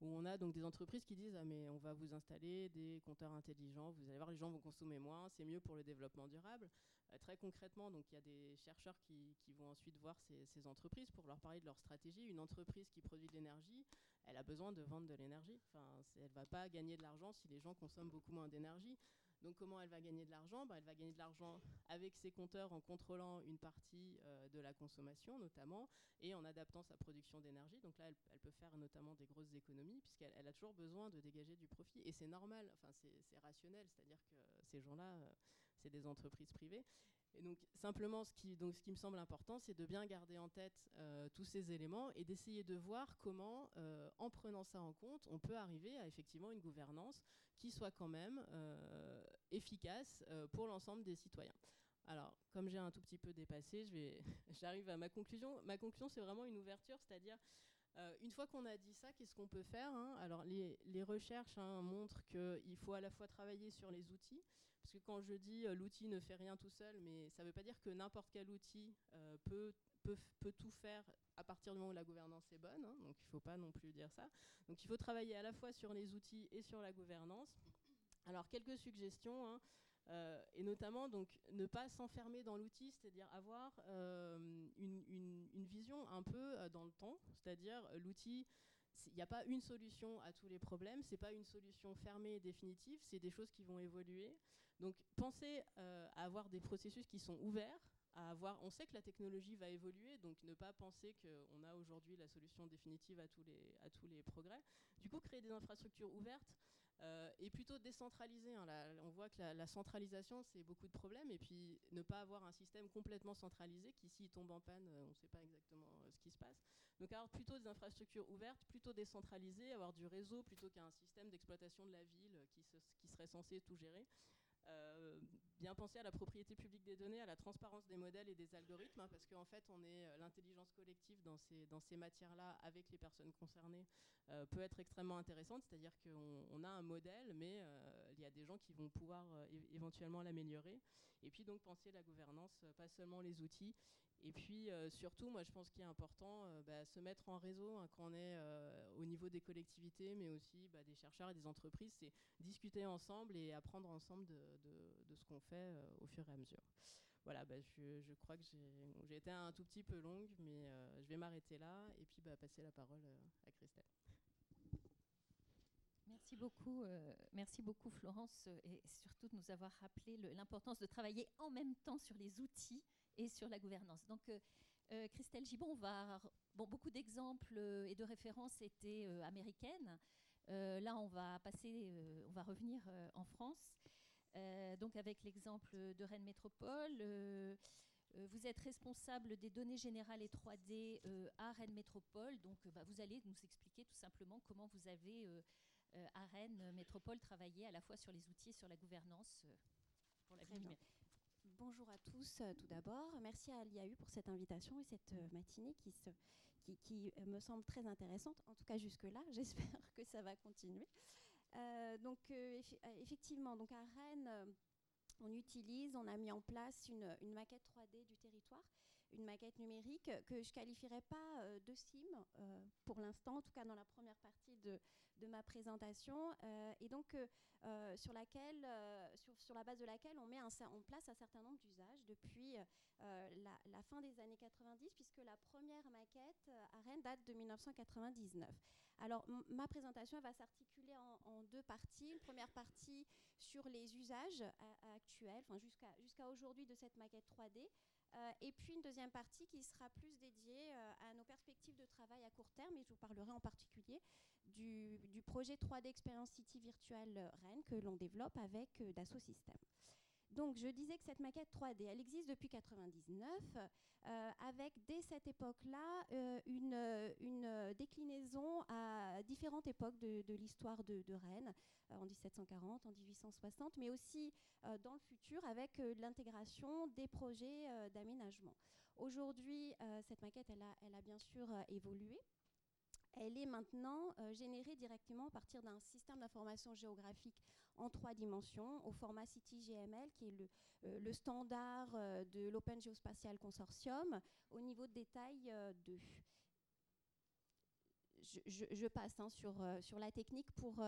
où on a donc des entreprises qui disent ah mais on va vous installer des compteurs intelligents, vous allez voir les gens vont consommer moins, c'est mieux pour le développement durable. Euh, très concrètement, donc il y a des chercheurs qui, vont ensuite voir ces, entreprises pour leur parler de leur stratégie. Une entreprise qui produit de l'énergie, elle a besoin de vendre de l'énergie. Enfin, elle va pas gagner de l'argent si les gens consomment beaucoup moins d'énergie. Donc comment elle va gagner de l'argent? Bah, Elle va gagner de l'argent avec ses compteurs en contrôlant une partie de la consommation notamment et en adaptant sa production d'énergie. Donc là, elle, peut faire notamment des grosses économies puisqu'elle elle a toujours besoin de dégager du profit. Et c'est normal, enfin c'est rationnel, c'est-à-dire que ces gens-là, c'est des entreprises privées. Et donc simplement, ce qui, me semble important, c'est de bien garder en tête euh, tous ces éléments et d'essayer de voir comment, euh, en prenant ça en compte, on peut arriver à effectivement une gouvernance qui soit quand même euh, efficace pour l'ensemble des citoyens. Alors, comme j'ai un tout petit peu dépassé, j'arrive à ma conclusion. Ma conclusion, c'est vraiment une ouverture, c'est-à-dire une fois qu'on a dit ça, qu'est-ce qu'on peut faire hein? Alors, les, les recherches hein, montrent qu'il faut à la fois travailler sur les outils, parce que quand je dis euh, l'outil ne fait rien tout seul, mais ça ne veut pas dire que n'importe quel outil euh, peut, tout faire à partir du moment où la gouvernance est bonne. Hein, donc il ne faut pas non plus dire ça. Donc il faut travailler à la fois sur les outils et sur la gouvernance. Alors quelques suggestions. Hein, euh, et notamment donc ne pas s'enfermer dans l'outil, c'est-à-dire avoir une, vision un peu dans le temps, c'est-à-dire l'outil il n'y a pas une solution à tous les problèmes, c'est pas une solution fermée et définitive, c'est des choses qui vont évoluer. Donc pensez euh, à avoir des processus qui sont ouverts, à avoir, on sait que la technologie va évoluer, donc ne pas penser qu'on a aujourd'hui la solution définitive à tous, les, progrès. Du coup, créer des infrastructures ouvertes euh, et plutôt décentraliser. Hein. on voit que la, centralisation, c'est beaucoup de problèmes, et puis ne pas avoir un système complètement centralisé qui, s'il tombe en panne, euh, on ne sait pas exactement ce qui se passe. Donc avoir plutôt des infrastructures ouvertes, plutôt décentralisées, avoir du réseau plutôt qu'un système d'exploitation de la ville qui, serait censé tout gérer. Euh, bien penser à la propriété publique des données, à la transparence des modèles et des algorithmes, hein, parce qu'en fait, on est euh, l'intelligence collective dans ces, dans ces matières-là avec les personnes concernées euh, peut être extrêmement intéressante, c'est-à-dire qu'on on a un modèle, mais il y a des gens qui vont pouvoir éventuellement l'améliorer. Et puis donc penser la gouvernance, pas seulement les outils, et puis euh, surtout, moi je pense qu'il est important euh, bah, se mettre en réseau hein, quand on est euh, au niveau des collectivités, mais aussi bah, des chercheurs et des entreprises, c'est discuter ensemble et apprendre ensemble de, ce qu'on fait au fur et à mesure. Voilà, bah, je, crois que j'ai été un tout petit peu longue, mais je vais m'arrêter là et puis passer la parole à Christelle. Merci beaucoup, merci beaucoup Florence, et surtout de nous avoir rappelé l'importance de travailler en même temps sur les outils et sur la gouvernance. Donc, euh, euh, Christelle Gibon, va, bon, beaucoup d'exemples euh, et de références étaient américaines. là, on va passer, on va revenir en France. donc, avec l'exemple de Rennes Métropole. vous êtes responsable des données générales et 3D à Rennes Métropole. Donc, bah, vous allez nous expliquer tout simplement comment vous avez, à Rennes Métropole, travaillé à la fois sur les outils et sur la gouvernance pour la ville bonjour à tous euh, tout d'abord. Merci à l'IAU pour cette invitation et cette euh, matinée qui, euh, me semble très intéressante, en tout cas jusque-là. J'espère que ça va continuer. donc effectivement, donc à Rennes, on utilise, on a mis en place une, une maquette 3D du territoire une maquette numérique que je qualifierais pas de SIM pour l'instant, en tout cas dans la première partie de, de ma présentation, euh, et donc sur, laquelle, sur, sur, la base de laquelle on met en place un certain nombre d'usages depuis la, fin des années 90, puisque la première maquette à Rennes date de 1999. Alors ma présentation va s'articuler en, deux parties. Une première partie sur les usages actuels, enfin jusqu'à jusqu'à aujourd'hui de cette maquette 3D, euh, et puis une deuxième partie qui sera plus dédiée euh, à nos perspectives de travail à court terme, et je vous parlerai en particulier du, projet 3D Experience City Virtual Rennes que l'on développe avec euh, Dassault Systèmes. Donc je disais que cette maquette 3D, elle existe depuis 1999, avec dès cette époque-là une, une, déclinaison à différentes époques de, l'histoire de, Rennes, en 1740, en 1860, mais aussi euh, dans le futur avec euh, l'intégration des projets euh, d'aménagement. Aujourd'hui, cette maquette, elle a, bien sûr évolué. Elle est maintenant générée directement à partir d'un système d'information géographique en trois dimensions au format CityGML, qui est le, le standard de l'Open Geospatial Consortium, au niveau de détail 2. Je, passe hein, sur, la technique pour,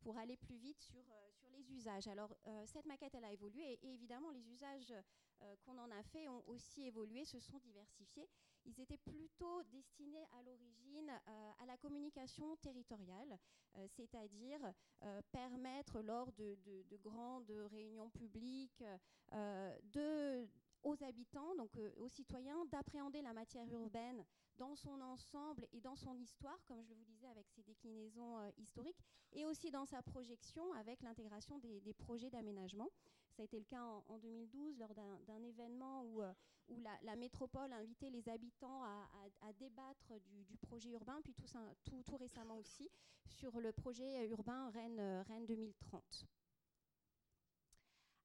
pour aller plus vite sur, les usages. Alors, cette maquette, elle a évolué et, évidemment, les usages qu'on en a fait ont aussi évolué, se sont diversifiés. Ils étaient plutôt destinés à l'origine à la communication territoriale, c'est-à-dire permettre lors de, de, grandes réunions publiques aux habitants, donc euh, aux citoyens, d'appréhender la matière urbaine dans son ensemble et dans son histoire, comme je vous disais, avec ses déclinaisons euh, historiques, et aussi dans sa projection avec l'intégration des, projets d'aménagement. Ça a été le cas en, 2012 lors d'un événement où, euh, la, métropole invitait les habitants à, débattre du, projet urbain, puis tout, tout, tout, récemment aussi sur le projet urbain Rennes, Rennes 2030.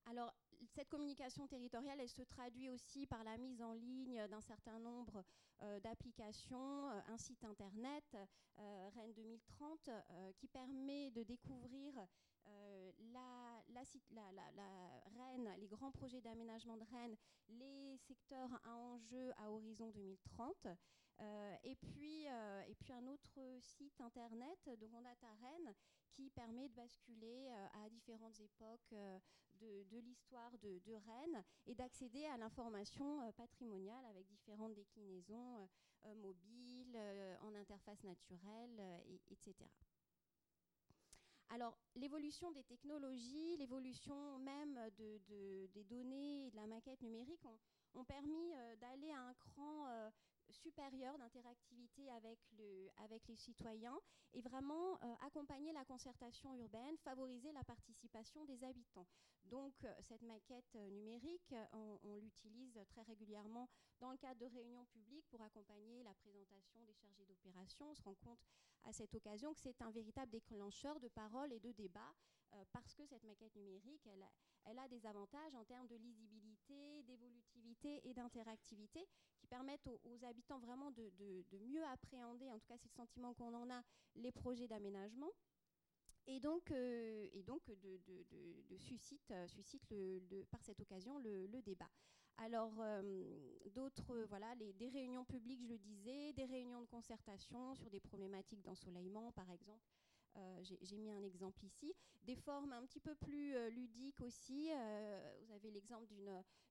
Alors, cette communication territoriale, elle se traduit aussi par la mise en ligne d'un certain nombre euh, d'applications, euh, un site internet, euh, Rennes 2030, qui permet de découvrir la, Rennes, les grands projets d'aménagement de Rennes, les secteurs à enjeu à horizon 2030. et, puis, et puis un autre site internet de Rondata Rennes qui permet de basculer à différentes époques de, l'histoire de, Rennes et d'accéder à l'information euh, patrimoniale avec différentes déclinaisons euh, euh, mobiles, en interface naturelle, etc. Alors, l'évolution des technologies, l'évolution même des données et de la maquette numérique ont, permis d'aller à un supérieure d'interactivité avec, le, avec les citoyens et vraiment euh, accompagner la concertation urbaine, favoriser la participation des habitants. Donc euh, cette maquette euh, numérique, on, l'utilise très régulièrement dans le cadre de réunions publiques pour accompagner la présentation des chargés d'opération. On se rend compte à cette occasion que c'est un véritable déclencheur de paroles et de débats parce que cette maquette numérique, elle, elle a des avantages en termes de lisibilité, d'évolutivité et d'interactivité qui permettent aux, habitants vraiment de, mieux appréhender, en tout cas c'est le sentiment qu'on en a, les projets d'aménagement. Et donc, euh, de, suscite, euh, le, par cette occasion le, débat. Alors, euh, d'autres, voilà, des réunions publiques, je le disais, des réunions de concertation sur des problématiques d'ensoleillement, par exemple, euh, j'ai mis un exemple ici. Des formes un petit peu plus euh, ludiques aussi. Euh, vous avez l'exemple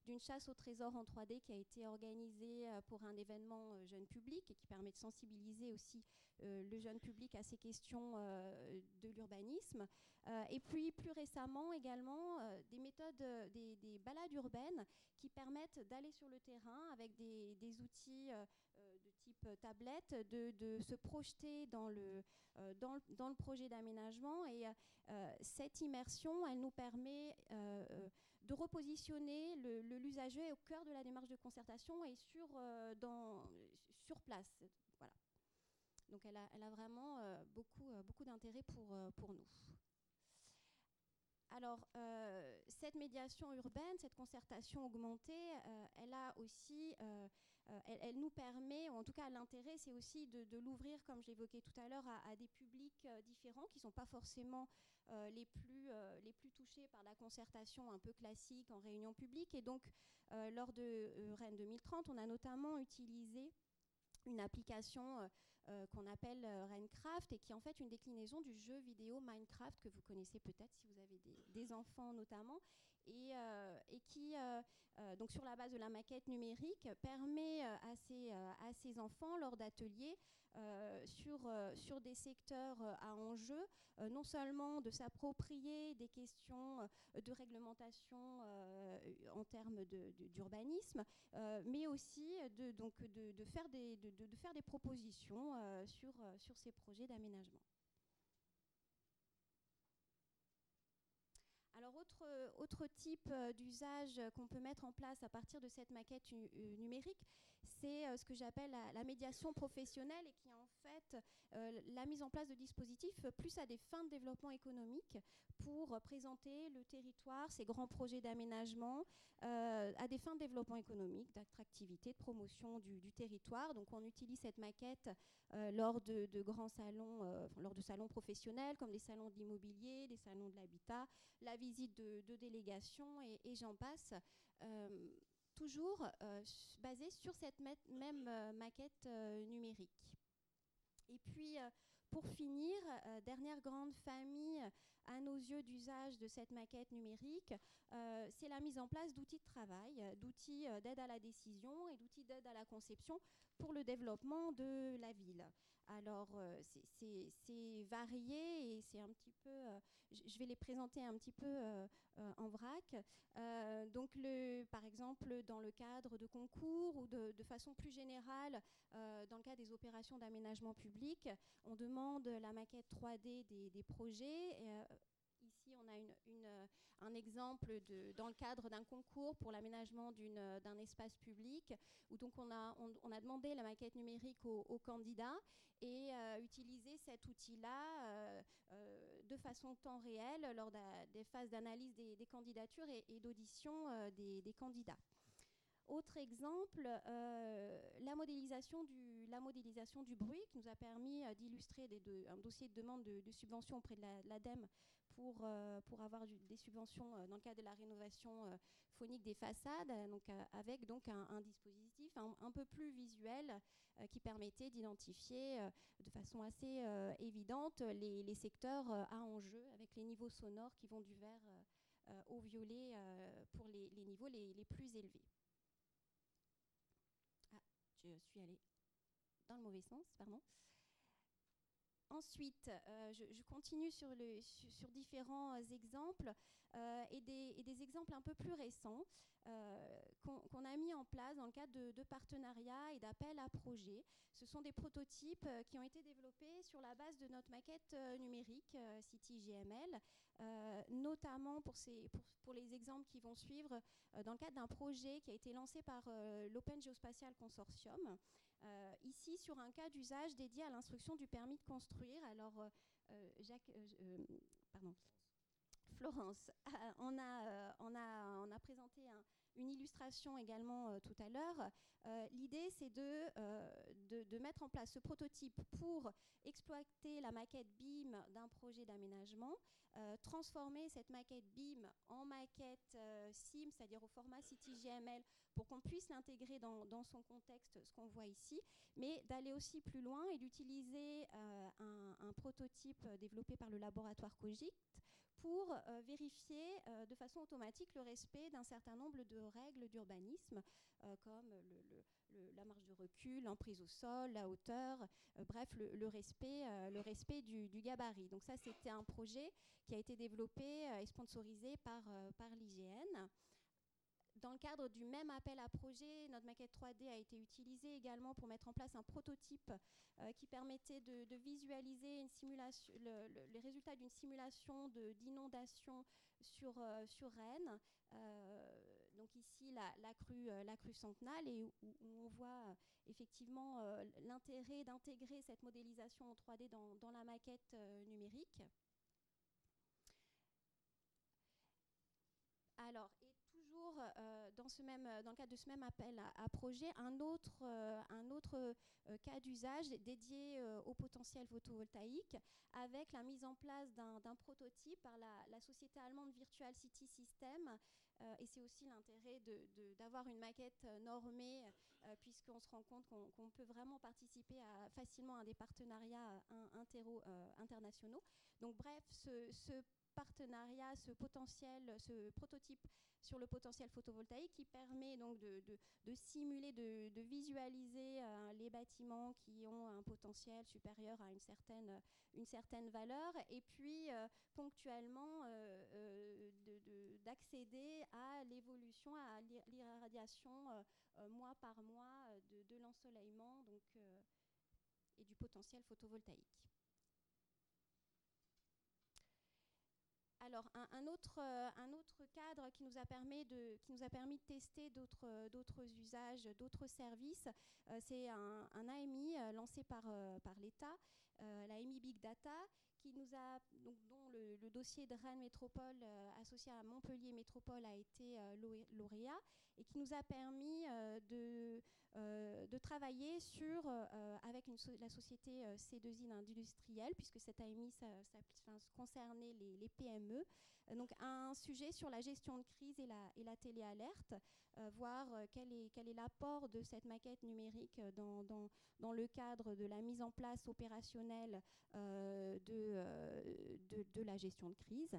d'une chasse au trésor en 3D qui a été organisée pour un événement jeune public et qui permet de sensibiliser aussi le jeune public à ces questions de l'urbanisme. et puis plus récemment également des méthodes, des, balades urbaines qui permettent d'aller sur le terrain avec des, outils tablette, de, se projeter dans le, euh, dans, le projet d'aménagement. Et euh, cette immersion, elle nous permet de repositionner l'usager au cœur de la démarche de concertation et sur, dans, sur place. Voilà. Donc elle a, elle a vraiment beaucoup, beaucoup d'intérêt pour, pour nous. Alors, cette médiation urbaine, cette concertation augmentée, elle a aussi euh, elle, nous permet, en tout cas l'intérêt, c'est aussi de, l'ouvrir, comme j'évoquais tout à l'heure, à, des publics euh, différents qui ne sont pas forcément euh, les, plus, les plus touchés par la concertation un peu classique en réunion publique. Et donc, lors de Rennes 2030, on a notamment utilisé une application qu'on appelle Renecraft et qui est en fait une déclinaison du jeu vidéo Minecraft que vous connaissez peut-être si vous avez des enfants notamment et, euh, qui, euh, euh, donc sur la base de la maquette numérique, permet à ces, à ces enfants, lors d'ateliers, sur, sur des secteurs à enjeu, non seulement de s'approprier des questions de réglementation en termes d'urbanisme, mais aussi de, donc de, faire, des, de, de, faire des propositions sur, sur ces projets d'aménagement. Alors autre, autre type euh, d'usage qu'on peut mettre en place à partir de cette maquette euh, numérique, c'est euh, ce que j'appelle la, médiation professionnelle et qui en fait la mise en place de dispositifs plus à des fins de développement économique pour présenter le territoire, ses grands projets d'aménagement à des fins de développement économique, d'attractivité, de promotion du, territoire. Donc on utilise cette maquette lors de, grands salons, lors de salons professionnels comme les salons de l'immobilier, les salons de l'habitat, la visite de, délégations et, j'en passe. Euh, toujours euh, basé sur cette même euh, maquette numérique. Et puis, Pour finir, dernière grande famille à nos yeux d'usage de cette maquette numérique, c'est la mise en place d'outils de travail, d'outils d'aide à la décision et d'outils d'aide à la conception pour le développement de la ville. Alors, c'est varié et c'est un petit peu je vais les présenter un petit peu euh, euh, en vrac. Euh, donc, le, par exemple, dans le cadre de concours ou de, façon plus générale, dans le cadre des opérations d'aménagement public, on demande la maquette 3D des, projets. ici, on a une, un exemple de, dans le cadre d'un concours pour l'aménagement d'un espace public, où donc on a, on, a demandé la maquette numérique aux, candidats et utiliser cet outil-là de façon temps réel lors des phases d'analyse des, candidatures et, d'audition euh, des, candidats. Autre exemple, euh, la, modélisation du, la modélisation du bruit qui nous a permis euh, d'illustrer un dossier de demande de, subvention auprès de l'ADEME pour, pour avoir des subventions dans le cadre de la rénovation phonique des façades, donc, avec donc un, dispositif un, peu plus visuel qui permettait d'identifier de façon assez évidente les, secteurs à enjeu avec les niveaux sonores qui vont du vert au violet pour les, niveaux les plus élevés je suis allée dans le mauvais sens, pardon. Ensuite, euh, je, continue sur, différents exemples euh, et, des, exemples un peu plus récents euh, qu'on a mis en place dans le cadre de, partenariats et d'appels à projets. Ce sont des prototypes qui ont été développés sur la base de notre maquette numérique CityGML, notamment pour, ces, pour, pour, les exemples qui vont suivre dans le cadre d'un projet qui a été lancé par l'Open Geospatial Consortium. Ici, sur un cas d'usage dédié à l'instruction du permis de construire. Alors, Jacques, pardon, Florence, on, a, euh, on, a, on a présenté une illustration également euh, tout à l'heure. Euh, l'idée, c'est de, de, mettre en place ce prototype pour exploiter la maquette BIM d'un projet d'aménagement, transformer cette maquette BIM en maquette SIM, c'est-à-dire au format CityGML, pour qu'on puisse l'intégrer dans, dans, son contexte, ce qu'on voit ici, mais d'aller aussi plus loin et d'utiliser un, un, prototype développé par le laboratoire Cogit pour euh, vérifier euh, de façon automatique le respect d'un certain nombre de règles d'urbanisme, euh, comme la marge de recul, l'emprise au sol, la hauteur, bref, le, respect, le respect du, gabarit. Donc ça, c'était un projet qui a été développé et sponsorisé par, par l'IGN. Dans le cadre du même appel à projet, notre maquette 3D a été utilisée également pour mettre en place un prototype euh, qui permettait de, visualiser les résultats d'une simulation d'inondation sur, euh, sur Rennes. Euh, donc ici, la, crue, la crue centenale, et où, on voit effectivement l'intérêt d'intégrer cette modélisation en 3D dans, dans la maquette numérique. Alors, euh, même, dans le cadre de ce même appel à, projet un autre, euh, euh, cas d'usage dédié au potentiel photovoltaïque avec la mise en place d'un prototype par la, société allemande Virtual City System. et c'est aussi l'intérêt d'avoir une maquette normée puisqu'on se rend compte qu'on peut vraiment participer facilement à des partenariats internationaux. Donc bref, ce, ce partenariat, ce potentiel, ce prototype sur le potentiel photovoltaïque qui permet donc de, simuler, de, visualiser euh, les bâtiments qui ont un potentiel supérieur à une certaine, valeur et puis euh, ponctuellement euh, d'accéder à l'évolution, à l'irradiation mois par mois de, l'ensoleillement et du potentiel photovoltaïque. Alors, un, autre, euh, un, autre, cadre qui nous a permis de, tester d'autres usages, d'autres services, euh, c'est un, AMI euh, lancé par, l'État, l'AMI Big Data, qui nous a, donc, dont le, dossier de Rennes Métropole associé à Montpellier Métropole a été lauréat et qui nous a permis de, de travailler sur, avec la société C2I industrielle, puisque cette AMI concernait les, PME, donc un sujet sur la gestion de crise et la, téléalerte, voir quel est, l'apport de cette maquette numérique dans, le cadre de la mise en place opérationnelle de, la gestion de crise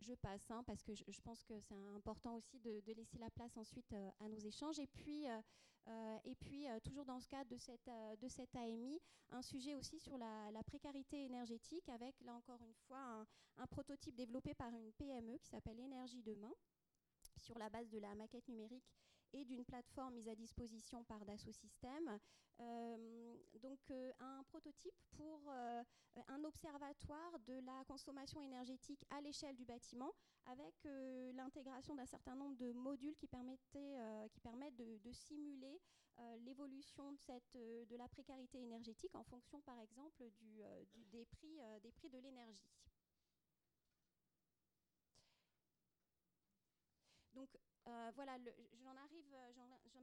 je passe, hein, parce que je, pense que c'est important aussi de, laisser la place ensuite euh, à nos échanges. Et puis, euh, euh, toujours dans ce cadre de cette, AMI, un sujet aussi sur la, précarité énergétique, avec là encore une fois un prototype développé par une PME qui s'appelle Énergie Demain, sur la base de la maquette numérique et d'une plateforme mise à disposition par Dassault Systèmes. Euh, donc euh, un prototype pour euh, un observatoire de la consommation énergétique à l'échelle du bâtiment avec l'intégration d'un certain nombre de modules qui, permettaient, qui permettent de, simuler l'évolution de, la précarité énergétique en fonction par exemple des, prix, des prix de l'énergie. Donc euh, voilà, j'en arrive,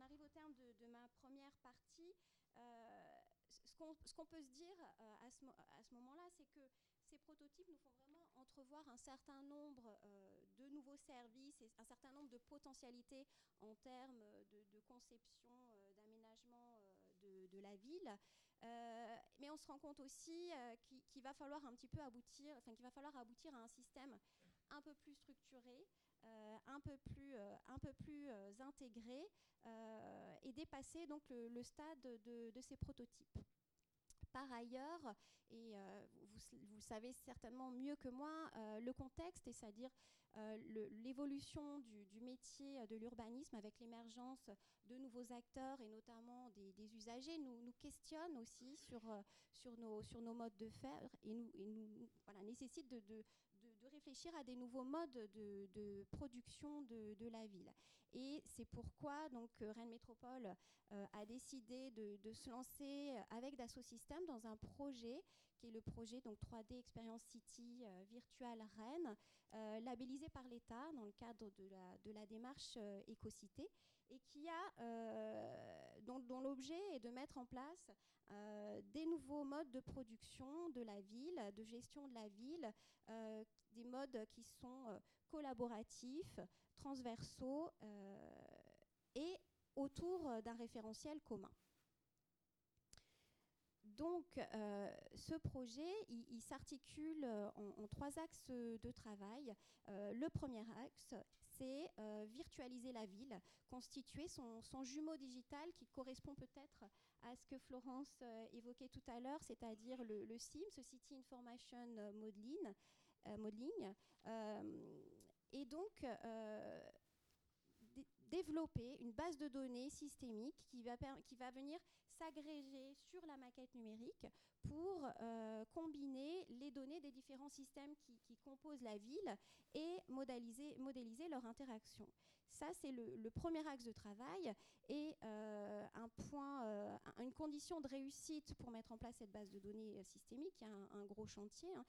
arrive au terme de, ma première partie. Euh, ce qu'on peut se dire euh, à ce, moment-là, c'est que ces prototypes nous font vraiment entrevoir un certain nombre de nouveaux services et un certain nombre de potentialités en termes de, conception, d'aménagement de, de, la ville. mais on se rend compte aussi qu'il va falloir un petit peu aboutir, enfin qu'il va falloir aboutir à un système un peu plus structuré, euh, un peu plus, euh, un peu plus euh, intégré et dépasser donc le, stade de, ces prototypes. Par ailleurs, et vous, vous, savez certainement mieux que moi, le contexte, c'est-à-dire l'évolution du, métier de l'urbanisme avec l'émergence de nouveaux acteurs et notamment des, usagers, nous, questionne aussi sur, nos, modes de faire et nous, voilà, nécessite de réfléchir à des nouveaux modes de, production de, la ville. Et c'est pourquoi donc euh, Rennes Métropole euh, a décidé de, se lancer avec Dassault Systèmes dans un projet qui est le projet donc 3D Experience City euh, Virtual Rennes, labellisé par l'État dans le cadre de la, démarche Écocité et qui a, dont, dont l'objet est de mettre en place des nouveaux modes de production de la ville, de gestion de la ville, des modes qui sont euh, collaboratifs, transversaux euh, et autour euh, d'un référentiel commun. Donc, ce projet, il, s'articule en, trois axes de travail. le premier axe, c'est virtualiser la ville, constituer son, jumeau digital qui correspond peut-être à ce que Florence évoquait tout à l'heure, c'est-à-dire le, le, CIM, ce City Information euh, modeling. Euh, et donc, euh, développer une base de données systémique qui va, qui va venir s'agréger sur la maquette numérique pour combiner les données des différents systèmes qui, composent la ville et modéliser, leur interaction. Ça, c'est le, premier axe de travail et un point, une condition de réussite pour mettre en place cette base de données systémique, qui est un, gros chantier, hein,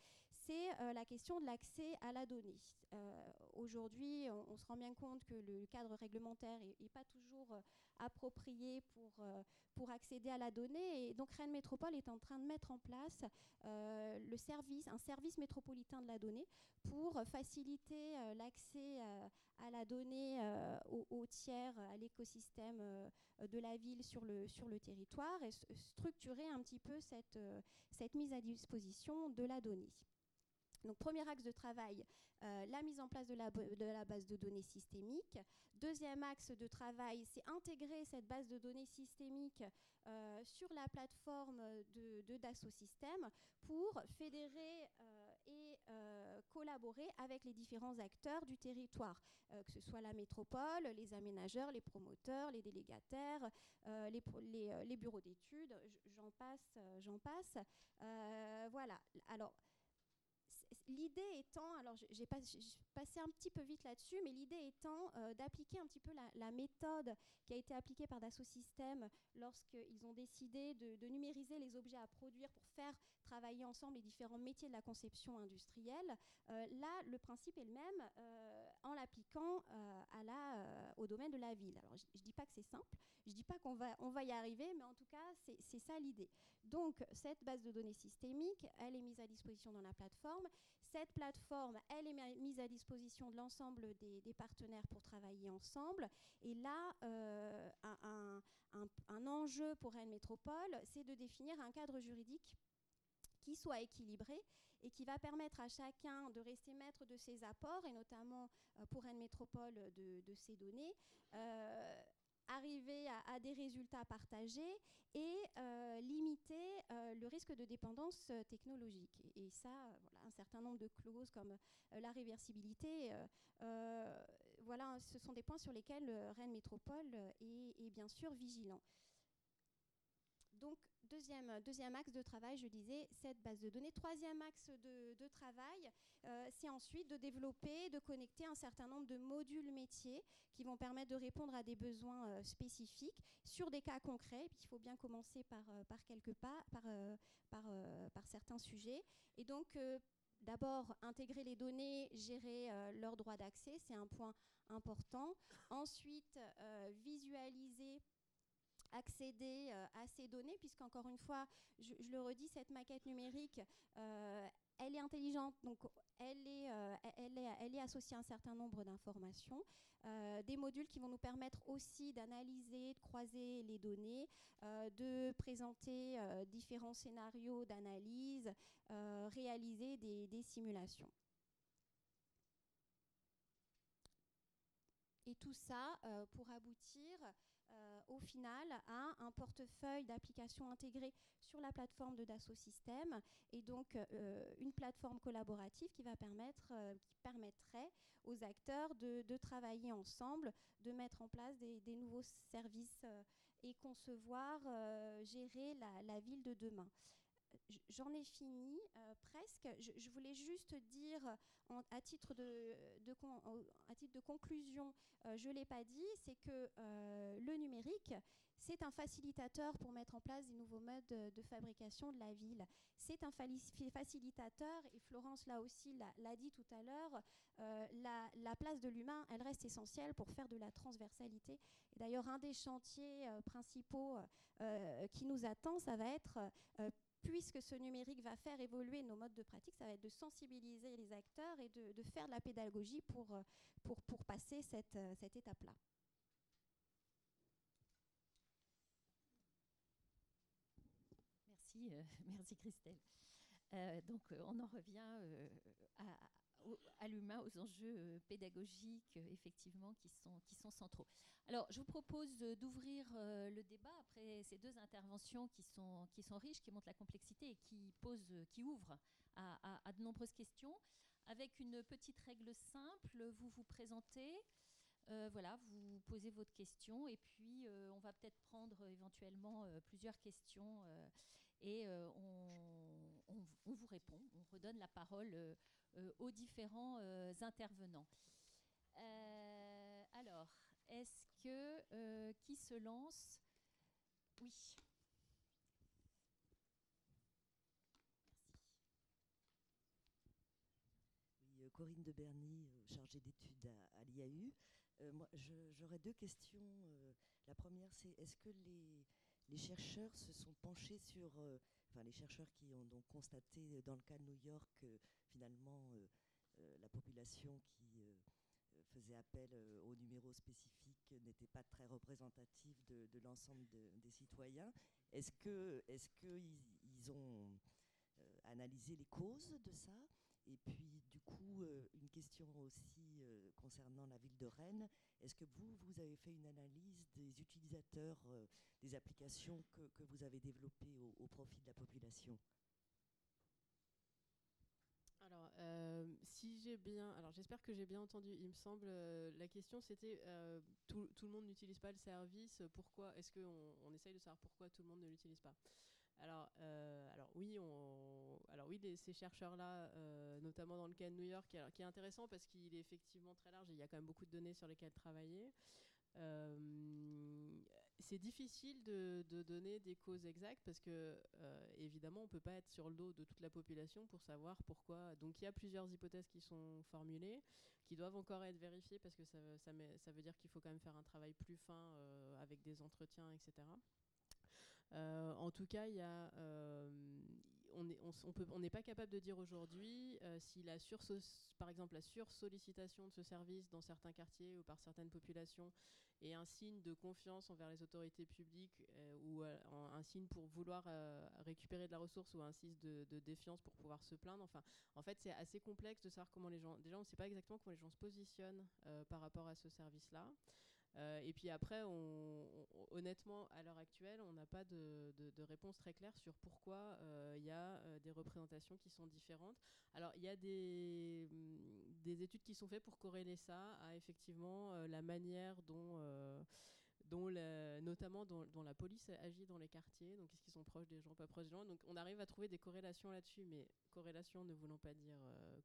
c'est euh, la question de l'accès à la donnée. Euh, aujourd'hui, on, se rend bien compte que le cadre réglementaire n'est pas toujours euh, approprié pour, accéder à la donnée. Et donc Rennes Métropole est en train de mettre en place un service métropolitain de la donnée pour faciliter l'accès à la donnée aux, tiers, à l'écosystème de la ville sur le, territoire et structurer un petit peu cette mise à disposition de la donnée. Donc premier axe de travail, euh, la mise en place de la, base de données systémique. Deuxième axe de travail, c'est intégrer cette base de données systémique euh, sur la plateforme de, de Dassault Systèmes pour fédérer euh, et collaborer avec les différents acteurs du territoire, que ce soit la métropole, les aménageurs, les promoteurs, les délégataires, les, les, les, bureaux d'études, j'en passe, j'en passe. voilà. Alors, l'idée étant, alors j'ai passé un petit peu vite là-dessus, mais l'idée étant euh, d'appliquer un petit peu la, méthode qui a été appliquée par Dassault Systèmes lorsqu'ils ont décidé de, numériser les objets à produire pour faire travailler ensemble les différents métiers de la conception industrielle. Euh, là, le principe est le même, euh, en l'appliquant à au domaine de la ville. Alors, je ne dis pas que c'est simple, je ne dis pas qu'on va, y arriver, mais en tout cas, c'est ça l'idée. Donc, cette base de données systémique, elle est mise à disposition dans la plateforme. Cette plateforme, elle est mise à disposition de l'ensemble des, partenaires pour travailler ensemble. Et là, un, un, enjeu pour Rennes Métropole, c'est de définir un cadre juridique qui soit équilibré et qui va permettre à chacun de rester maître de ses apports, et notamment euh, pour Rennes Métropole de, de ses données, euh, arriver à, des résultats partagés et euh, limiter le risque de dépendance technologique. Et, ça, voilà, un certain nombre de clauses comme la réversibilité, voilà, ce sont des points sur lesquels Rennes Métropole est, est bien sûr vigilant. Donc, deuxième, deuxième axe de travail, je disais, cette base de données. Troisième axe de, travail, euh, c'est ensuite de développer, de connecter un certain nombre de modules métiers qui vont permettre de répondre à des besoins euh, spécifiques sur des cas concrets. il faut bien commencer par, euh, quelques pas, par, certains sujets. Et donc, d'abord, intégrer les données, gérer leurs droits d'accès, c'est un point important. Ensuite, visualiser accéder euh, à ces données, puisqu'encore une fois, je, le redis, cette maquette numérique, euh, elle est intelligente, donc elle est, euh, elle est, elle est associée à un certain nombre d'informations, des modules qui vont nous permettre aussi d'analyser, de croiser les données, de présenter différents scénarios d'analyse, réaliser des, des simulations. Et tout ça pour aboutir au final à un portefeuille d'applications intégrées sur la plateforme de Dassault Systèmes et donc euh, une plateforme collaborative qui, va permettre, euh, qui permettrait aux acteurs de, travailler ensemble, de mettre en place des, nouveaux services euh, et concevoir, gérer la, ville de demain j'en ai fini presque. Je, voulais juste dire, à, titre de, conclusion, je ne l'ai pas dit, c'est que le numérique, c'est un facilitateur pour mettre en place des nouveaux modes de, fabrication de la ville. C'est un facilitateur, et Florence là aussi l'a dit tout à l'heure, euh, la, place de l'humain, elle reste essentielle pour faire de la transversalité. D'ailleurs, un des chantiers euh, principaux euh, qui nous attend, ça va être puisque ce numérique va faire évoluer nos modes de pratique, ça va être de sensibiliser les acteurs et de, faire de la pédagogie pour, pour, pour passer cette, cette étape-là. Euh, merci, Christelle. Euh, donc, euh, on en revient à, l'humain, aux enjeux pédagogiques, effectivement, qui sont, qui sont centraux. Alors, je vous propose d'ouvrir le débat après ces deux interventions qui sont, qui sont riches, qui montrent la complexité et qui, posent, qui ouvrent à, à de nombreuses questions. Avec une petite règle simple, vous vous présentez. voilà, vous posez votre question et puis on va peut-être prendre éventuellement plusieurs questions et euh, on, vous répond, on redonne la parole euh, euh, aux différents intervenants. alors, est-ce que qui se lance? Oui. Corinne de Berny, chargée d'études à, l'IAU. moi, j'aurais deux questions. la première, c'est est-ce que les, chercheurs se sont penchés sur, euh, enfin les chercheurs qui ont donc constaté dans le cas de New York finalement euh, euh, la population qui faisait appel aux numéros spécifiques n'était pas très représentative de, l'ensemble des citoyens. Est-ce est-ce qu'ils ont analysé les causes de ça? Et puis, du coup, euh, une question aussi euh, concernant la ville de Rennes. Est-ce que vous, vous avez fait une analyse des utilisateurs euh, des applications que, vous avez développées au, profit de la population? Alors, si j'ai bien, alors j'espère que j'ai bien entendu. Il me semble, la question c'était tout, tout, le monde n'utilise pas le service. Pourquoi Est-ce qu'on on essaye de savoir pourquoi tout le monde ne l'utilise pas? Alors, euh, alors oui, alors oui, ces chercheurs-là, euh, notamment dans le cas de New York, qui est intéressant parce qu'il est effectivement très large et il y a quand même beaucoup de données sur lesquelles travailler. Euh, c'est difficile de, donner des causes exactes parce que évidemment on peut pas être sur le dos de toute la population pour savoir pourquoi. Donc il y a plusieurs hypothèses qui sont formulées, qui doivent encore être vérifiées parce que ça, ça, ça veut dire qu'il faut quand même faire un travail plus fin avec des entretiens, etc. en tout cas, il y a, on n'est pas capable de dire aujourd'hui euh, si la par exemple la sursollicitation de ce service dans certains quartiers ou par certaines populations est un signe de confiance envers les autorités publiques euh, ou euh, un signe pour vouloir récupérer de la ressource ou un signe de, de, défiance pour pouvoir se plaindre. Enfin, en fait, c'est assez complexe de savoir comment les gens. Déjà, on ne sait pas exactement comment les gens se positionnent par rapport à ce service-là. Euh, et puis après, honnêtement, à l'heure actuelle, on n'a pas de, réponse très claire sur pourquoi euh, il y a euh, des représentations qui sont différentes. Alors, il y a des, mm, des, études qui sont faites pour corréler ça à effectivement la manière dont dont notamment dont, la police agit dans les quartiers, donc est-ce qu'ils sont proches des gens, pas proches des gens? Donc on arrive à trouver des corrélations là-dessus, mais corrélation ne voulant pas dire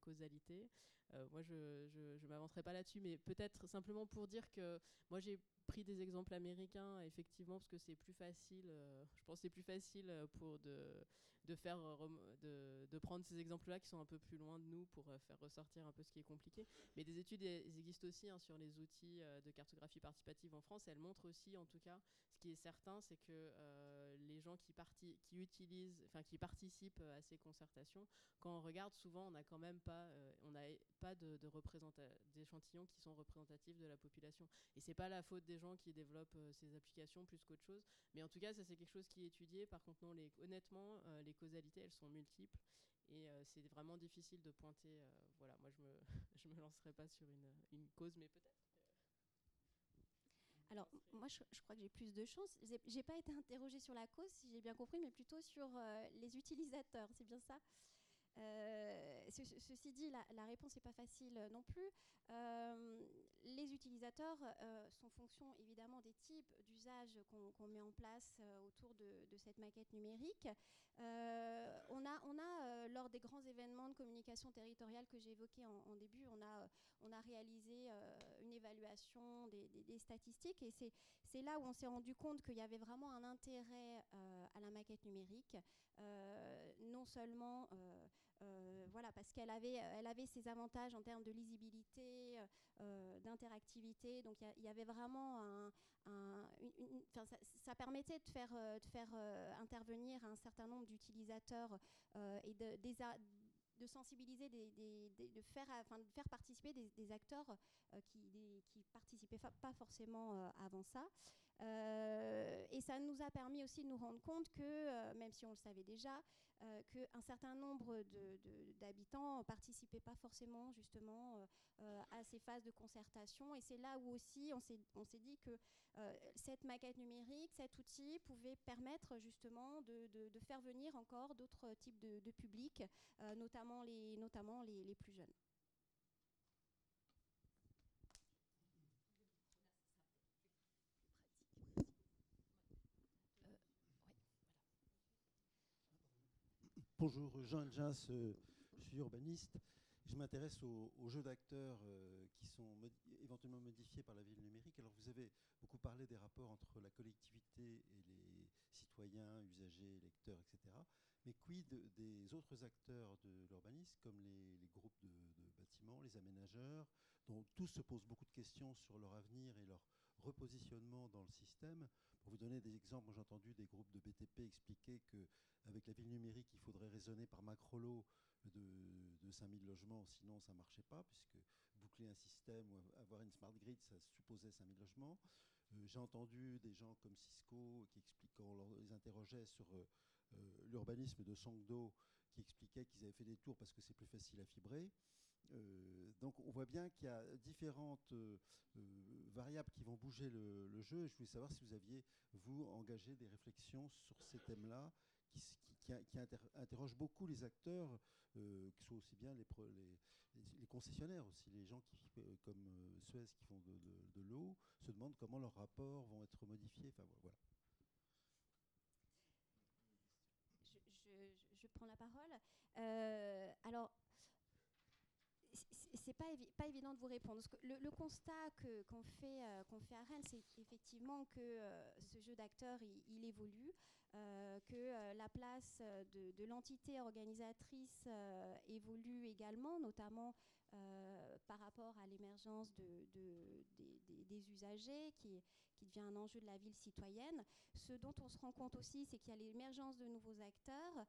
causalité. Euh, moi, je ne m'avancerai pas là-dessus, mais peut-être simplement pour dire que moi, j'ai pris des exemples américains, effectivement, parce que c'est plus facile, euh, je pense c'est plus facile pour de, de, faire, de, de prendre ces exemples-là qui sont un peu plus loin de nous pour euh, faire ressortir un peu ce qui est compliqué. Mais des études existent aussi hein, sur les outils de cartographie participative en France. Elles montrent aussi, en tout cas, ce qui est certain, c'est que qui, utilisent, qui participent à ces concertations, quand on regarde, souvent, on n'a quand même pas, on n'a pas de, de d'échantillons qui sont représentatifs de la population. Et c'est pas la faute des gens qui développent euh, ces applications plus qu'autre chose. Mais en tout cas, ça c'est quelque chose qui est étudié. Par contre, non, les, honnêtement, euh, les causalités, elles sont multiples. Et euh, c'est vraiment difficile de pointer. voilà, moi je me, je me lancerai pas sur une, une cause, mais peut-être. Alors, moi, je, crois que j'ai plus de chance. J'ai pas été interrogée sur la cause, si j'ai bien compris, mais plutôt sur les utilisateurs. C'est bien ça? Euh, ceci dit, la, réponse n'est pas facile non plus. Euh, les utilisateurs euh, sont fonction évidemment des types d'usages qu'on met en place autour de, cette maquette numérique. on a, lors des grands événements de communication territoriale que j'ai évoqués en, début, on on a réalisé une évaluation des, des statistiques et c'est là où on s'est rendu compte qu'il y avait vraiment un intérêt à la maquette numérique, non seulement euh, voilà, parce qu'elle avait, euh, elle avait ses avantages en termes de lisibilité, euh, d'interactivité. Donc il y, avait vraiment un, ça, permettait de faire, de faire intervenir un certain nombre d'utilisateurs et de, de sensibiliser, de, faire, enfin, de faire participer des, acteurs qui ne participaient pas forcément avant ça. Et ça nous a permis aussi de nous rendre compte que, même si on le savait déjà, euh, qu'un certain nombre d'habitants ne participaient pas forcément justement euh, euh, à ces phases de concertation. Et c'est là où aussi on s'est dit que cette maquette numérique, cet outil pouvait permettre justement de, faire venir encore d'autres types de, publics, notamment les plus jeunes. Bonjour, Jean Jas, euh, je suis urbaniste. Je m'intéresse aux, jeux d'acteurs euh, qui sont éventuellement modifiés par la ville numérique. Alors vous avez beaucoup parlé des rapports entre la collectivité et les citoyens, usagers, lecteurs, etc. Mais quid des autres acteurs de l'urbanisme, comme les, groupes de, bâtiments, les aménageurs, dont tous se posent beaucoup de questions sur leur avenir et leur repositionnement dans le système. Pour vous donner des exemples, j'ai entendu des groupes de BTP expliquer qu'avec la ville numérique, il faudrait raisonner par macro-lot de, de 5000 logements, sinon ça ne marchait pas, puisque boucler un système ou avoir une smart grid, ça supposait 5000 logements. Euh, j'ai entendu des gens comme Cisco qui expliquant, on les interrogeait sur euh, euh, l'urbanisme de Songdo, qui expliquaient qu'ils avaient fait des tours parce que c'est plus facile à fibrer. Euh, donc on voit bien qu'il y a différentes euh, euh, variables qui vont bouger le, jeu. je voulais savoir si vous aviez, vous, engagé des réflexions sur ces thèmes-là, qui, qui, interrogent beaucoup les acteurs, que ce soit aussi bien les, concessionnaires aussi, les gens qui, comme Suez qui font de, l'eau, se demandent comment leurs rapports vont être modifiés. Enfin, voilà. Je, prends la parole. alors, c'est pas, pas évident de vous répondre. le, constat qu'on fait, euh, qu'on fait à Rennes, c'est effectivement que euh, ce jeu d'acteurs, il, évolue, euh, que la place de, l'entité organisatrice évolue également, notamment par rapport à l'émergence de, des, usagers, qui, qui devient un enjeu de la ville citoyenne. Ce dont on se rend compte aussi, c'est qu'il y a l'émergence de nouveaux acteurs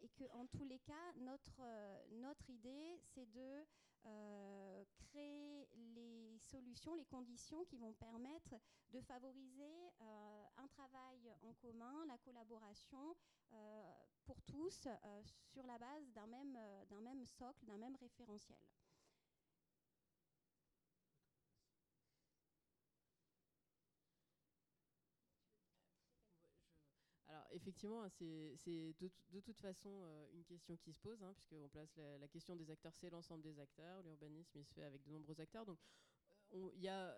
et qu'en tous les cas, notre, notre idée, c'est de euh, créer les solutions, les conditions qui vont permettre de favoriser euh, un travail en commun, la collaboration euh, pour tous sur la base d'un même, d'un même socle, d'un même référentiel. Effectivement, c'est de, toute façon euh, une question qui se pose, hein, puisqu'on place la, question des acteurs, c'est l'ensemble des acteurs. L'urbanisme, il se fait avec de nombreux acteurs. Donc, euh, il y a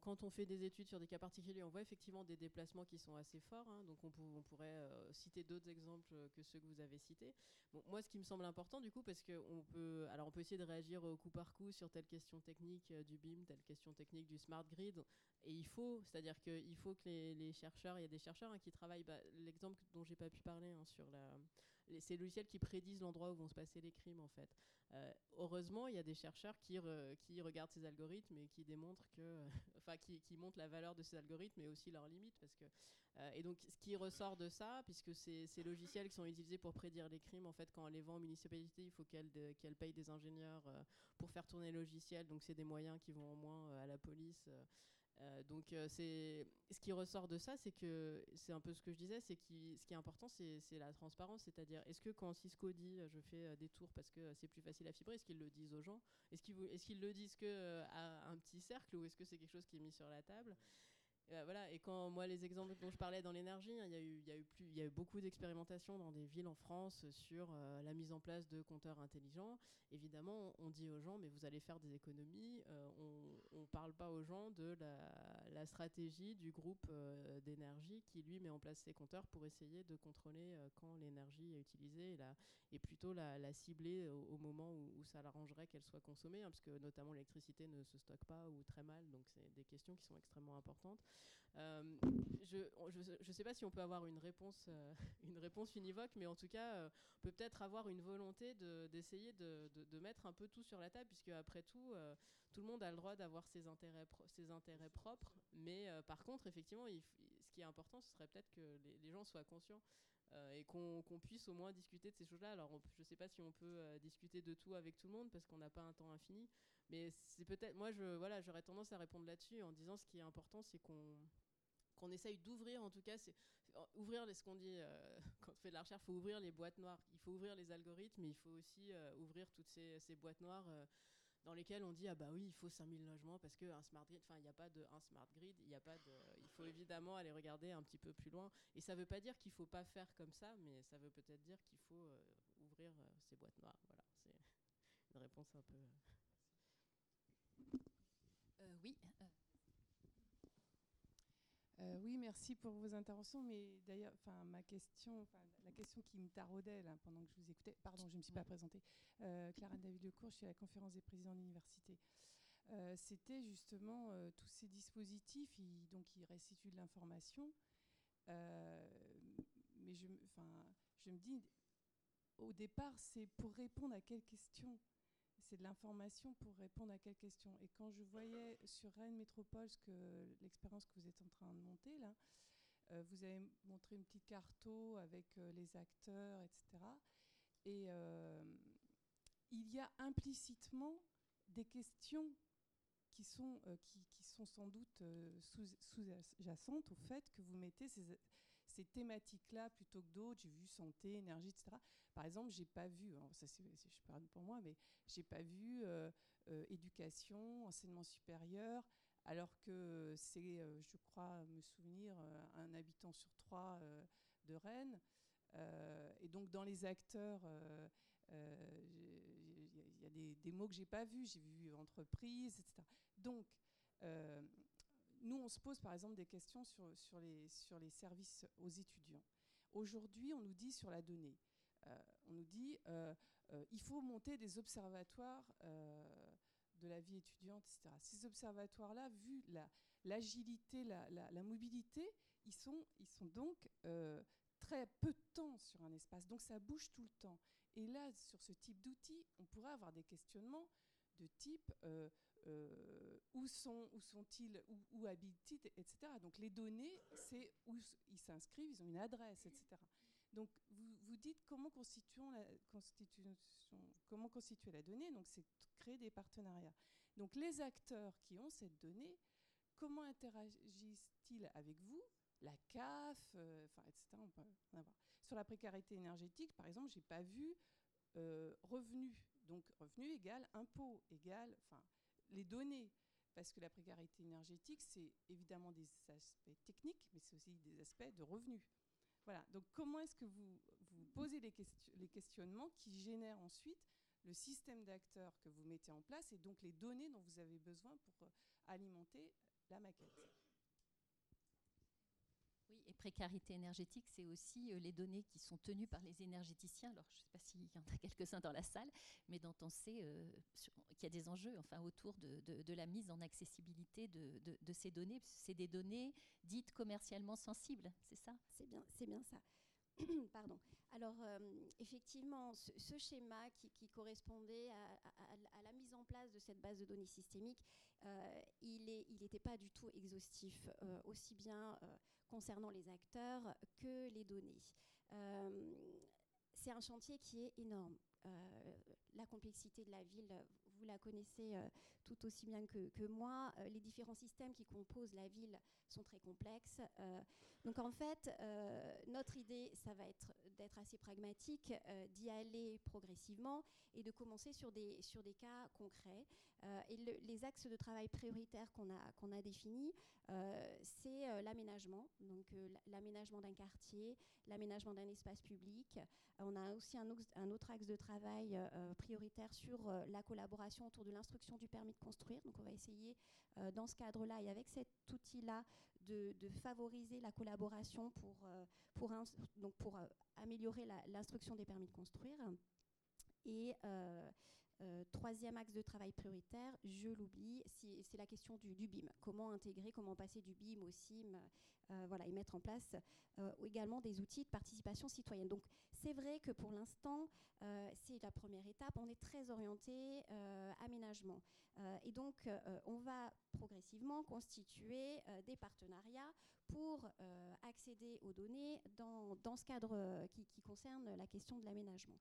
quand on fait des études sur des cas particuliers, on voit effectivement des déplacements qui sont assez forts. Hein. donc on, pourrait euh, citer d'autres exemples que ceux que vous avez cités. Moi, ce qui me semble important, du coup, parce qu'on peut, alors on peut essayer de réagir au coup par coup sur telle question technique du BIM, telle question technique du smart grid. Et il faut, c'est-à-dire qu'il faut que les, chercheurs, il y a des chercheurs hein, qui travaillent, bah, l'exemple dont j'ai pas pu parler hein, sur la, ces logiciels qui prédisent l'endroit où vont se passer les crimes en fait. Euh, heureusement, il y a des chercheurs qui, qui regardent ces algorithmes et qui démontrent que, enfin, qui, qui, montrent la valeur de ces algorithmes, mais aussi leurs limites, parce que euh, et donc, ce qui ressort de ça, puisque ces, logiciels qui sont utilisés pour prédire les crimes, en fait, quand elle les vend aux municipalités, il faut qu'elles qu payent des ingénieurs euh, pour faire tourner le logiciel, donc c'est des moyens qui vont en moins à la police. Euh, donc euh, ce qui ressort de ça, c'est que c'est un peu ce que je disais, c'est que ce qui est important, c'est la transparence, c'est-à-dire est-ce que quand Cisco dit euh, je fais des tours parce que c'est plus facile à fibrer, est-ce qu'ils le disent aux gens? Est-ce qu'ils est qu'ils le disent que à un petit cercle ou est-ce que c'est quelque chose qui est mis sur la table? Bah, voilà, et quand moi, les exemples dont je parlais dans l'énergie, hein, il y, a eu, beaucoup d'expérimentations dans des villes en France sur euh, la mise en place de compteurs intelligents. Évidemment, on dit aux gens, mais vous allez faire des économies. Euh, on ne parle pas aux gens de la, stratégie du groupe d'énergie qui, lui, met en place ces compteurs pour essayer de contrôler quand l'énergie est utilisée et, la, et plutôt la, la cibler au, moment où, ça l'arrangerait qu'elle soit consommée, hein, parce que notamment l'électricité ne se stocke pas ou très mal. Donc, c'est des questions qui sont extrêmement importantes. Euh, je ne sais pas si on peut avoir une réponse, euh, une réponse univoque, mais en tout cas, euh, on peut peut-être avoir une volonté d'essayer de, de, mettre un peu tout sur la table, puisque après tout, tout le monde a le droit d'avoir ses intérêts, ses intérêts propres. Mais par contre, effectivement, ce qui est important, ce serait peut-être que les, gens soient conscients et qu'on puisse au moins discuter de ces choses-là. Alors, je ne sais pas si on peut discuter de tout avec tout le monde parce qu'on n'a pas un temps infini, mais c'est peut-être, moi, je, voilà, j'aurais tendance à répondre là-dessus en disant ce qui est important, c'est qu'on qu'on essaye d'ouvrir, en tout cas, c'est ouvrir ce qu'on dit euh, quand on fait de la recherche, il faut ouvrir les boîtes noires, il faut ouvrir les algorithmes, mais il faut aussi euh, ouvrir toutes ces, ces boîtes noires euh, dans lesquelles on dit ah bah oui, il faut 5000 logements parce qu'un smart grid, enfin il n'y a pas de un smart grid, il a pas de, il faut évidemment aller regarder un petit peu plus loin. Et ça ne veut pas dire qu'il faut pas faire comme ça, mais ça veut peut-être dire qu'il faut ouvrir ces boîtes noires. Voilà, c'est une réponse un peu. Oui. Euh, oui, merci pour vos interventions. Mais d'ailleurs, enfin, ma question, la question qui me taraudait là, pendant que je vous écoutais, pardon, je ne me suis pas présentée. Euh, Clara David Lecourt, je suis à la conférence des présidents d'université. Euh, C'était justement euh, tous ces dispositifs, donc qui restituent de l'information. mais je, enfin, je me dis, au départ, c'est pour répondre à quelles questions c'est de l'information pour répondre à quelle question. Et quand je voyais sur Rennes Métropole l'expérience que vous êtes en train de monter là, euh, vous avez montré une petite carto avec euh, les acteurs, etc. Et euh, il y a implicitement des questions qui sont, qui, sont sans doute sous-jacentes au fait que vous mettez ces, thématiques-là plutôt que d'autres. J'ai vu santé, énergie, etc. Par exemple, j'ai pas vu, ça je parle pour moi, mais j'ai pas vu euh, euh, éducation, enseignement supérieur, alors que c'est, euh, je crois me souvenir, un habitant sur trois de Rennes. et donc dans les acteurs, il y a des, des mots que j'ai pas vus. J'ai vu entreprise, etc. Donc nous, on se pose par exemple des questions sur, les, services aux étudiants. Aujourd'hui, on nous dit sur la donnée, euh, on nous dit, euh, il faut monter des observatoires de la vie étudiante, etc. Ces observatoires-là, vu l'agilité, la, la, mobilité, ils sont, ils sont donc très peu de temps sur un espace. Donc ça bouge tout le temps. Et là, sur ce type d'outils, on pourrait avoir des questionnements de type euh, où sont où sont-ils où, où habitent-ils etc. Donc les données, c'est où ils s'inscrivent, ils ont une adresse, etc. Donc vous, vous dites comment constituons la constitution, comment constituer la donnée. Donc c'est créer des partenariats. Donc les acteurs qui ont cette donnée, comment interagissent-ils avec vous? La CAF, euh, enfin, etc. Sur la précarité énergétique, par exemple, j'ai pas vu euh, revenu. Donc revenu égale impôt égale, enfin, les données. Parce que la précarité énergétique, c'est évidemment des aspects techniques, mais c'est aussi des aspects de revenus. Voilà. Donc comment est-ce que vous, vous posez les, les questionnements qui génèrent ensuite le système d'acteurs que vous mettez en place et donc les données dont vous avez besoin pour euh, alimenter la maquette? Et précarité énergétique, c'est aussi euh, les données qui sont tenues par les énergéticiens. Alors, je ne sais pas s'il y en a quelques-uns dans la salle, mais dont on sait euh, qu'il y a des enjeux enfin, autour de, la mise en accessibilité de, ces données. C'est des données dites commercialement sensibles, c'est ça? C'est bien, bien ça. Pardon. Alors, euh, effectivement, ce, schéma qui, correspondait à, la mise en place de cette base de données systémique, il n'était pas du tout exhaustif, aussi bien concernant les acteurs que les données. Euh, c'est un chantier qui est énorme. Euh, la complexité de la ville, vous la connaissez euh, tout aussi bien que, moi. les différents systèmes qui composent la ville sont très complexes. donc en fait, notre idée, ça va être d'être assez pragmatique, d'y aller progressivement et de commencer sur des, sur des cas concrets. et les axes de travail prioritaires qu'on a, qu'on a définis, euh, c'est euh, l'aménagement, donc euh, l'aménagement d'un quartier, l'aménagement d'un espace public. on a aussi un, un, autre axe de travail prioritaire sur la collaboration autour de l'instruction du permis de construire. Donc on va essayer dans ce cadre-là et avec cet outil-là de, favoriser la collaboration pour, pour, donc pour améliorer l'instruction des permis de construire. Et euh, troisième axe de travail prioritaire, je l'oublie, c'est la question du, BIM. Comment intégrer, comment passer du BIM au euh, voilà, et mettre en place euh, également des outils de participation citoyenne. Donc c'est vrai que pour l'instant, c'est la première étape. On est très orienté aménagement. et donc on va progressivement constituer des partenariats pour accéder aux données dans, dans ce cadre qui, qui, concerne la question de l'aménagement.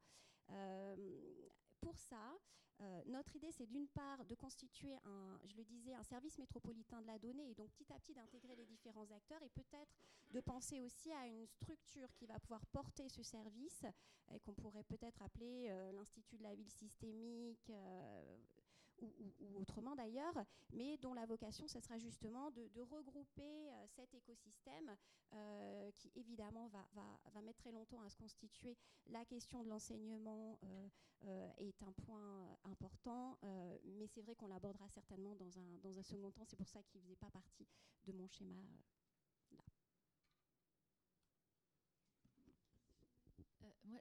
Pour ça, euh, notre idée, c'est d'une part de constituer, un, je le disais, un service métropolitain de la donnée et donc petit à petit d'intégrer les différents acteurs et peut-être de penser aussi à une structure qui va pouvoir porter ce service et qu'on pourrait peut-être appeler euh, l'Institut de la ville systémique, euh, ou, autrement d'ailleurs, mais dont la vocation, ce sera justement de, regrouper euh, cet écosystème euh, qui évidemment va, va, mettre très longtemps à se constituer. La question de l'enseignement euh, est un point important, mais c'est vrai qu'on l'abordera certainement dans un, dans un second temps. C'est pour ça qu'il ne faisait pas partie de mon schéma. là.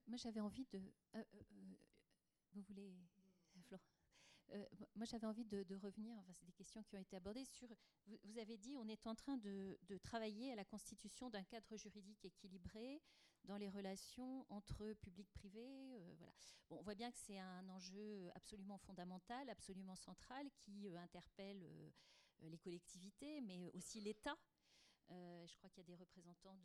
moi, j'avais envie de... vous voulez... Euh, moi, j'avais envie de, revenir, enfin, c'est des questions qui ont été abordées, sur, vous, avez dit, on est en train de, travailler à la constitution d'un cadre juridique équilibré dans les relations entre public-privé. Euh, voilà. Bon, on voit bien que c'est un enjeu absolument fondamental, absolument central, qui euh, interpelle les collectivités, mais aussi l'État. je crois qu'il y a des représentants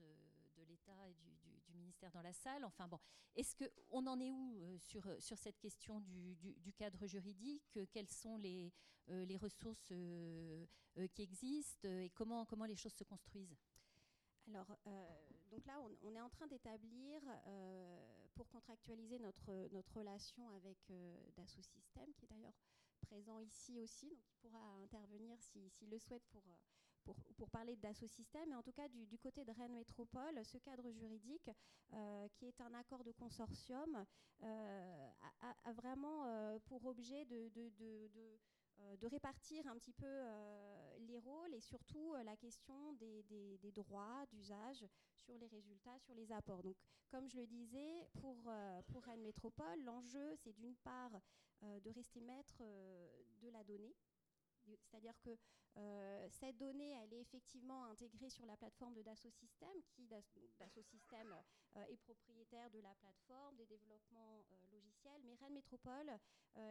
de l'État et du, ministère dans la salle. Enfin bon, est-ce que on en est où euh, sur, euh, sur cette question du, du cadre juridique Quelles sont les, euh, les ressources qui existent et comment, comment les choses se construisent? Alors, donc là, on, est en train d'établir, pour contractualiser notre, notre relation avec Dassault Systèmes, qui est d'ailleurs présent ici aussi, donc il pourra intervenir s'il si, le souhaite pour, pour, parler d'Asso Système, mais en tout cas du, côté de Rennes Métropole, ce cadre juridique, euh, qui est un accord de consortium, euh, a, vraiment euh, pour objet de, répartir un petit peu les rôles et surtout la question des, droits d'usage sur les résultats, sur les apports. Donc, comme je le disais, pour Rennes Métropole, l'enjeu, c'est d'une part de rester maître de la donnée, c'est-à-dire que euh, cette donnée, elle est effectivement intégrée sur la plateforme de Dassault Systèmes, qui Dassault euh, est propriétaire de la plateforme, des développements euh, logiciels. Mais Rennes Métropole,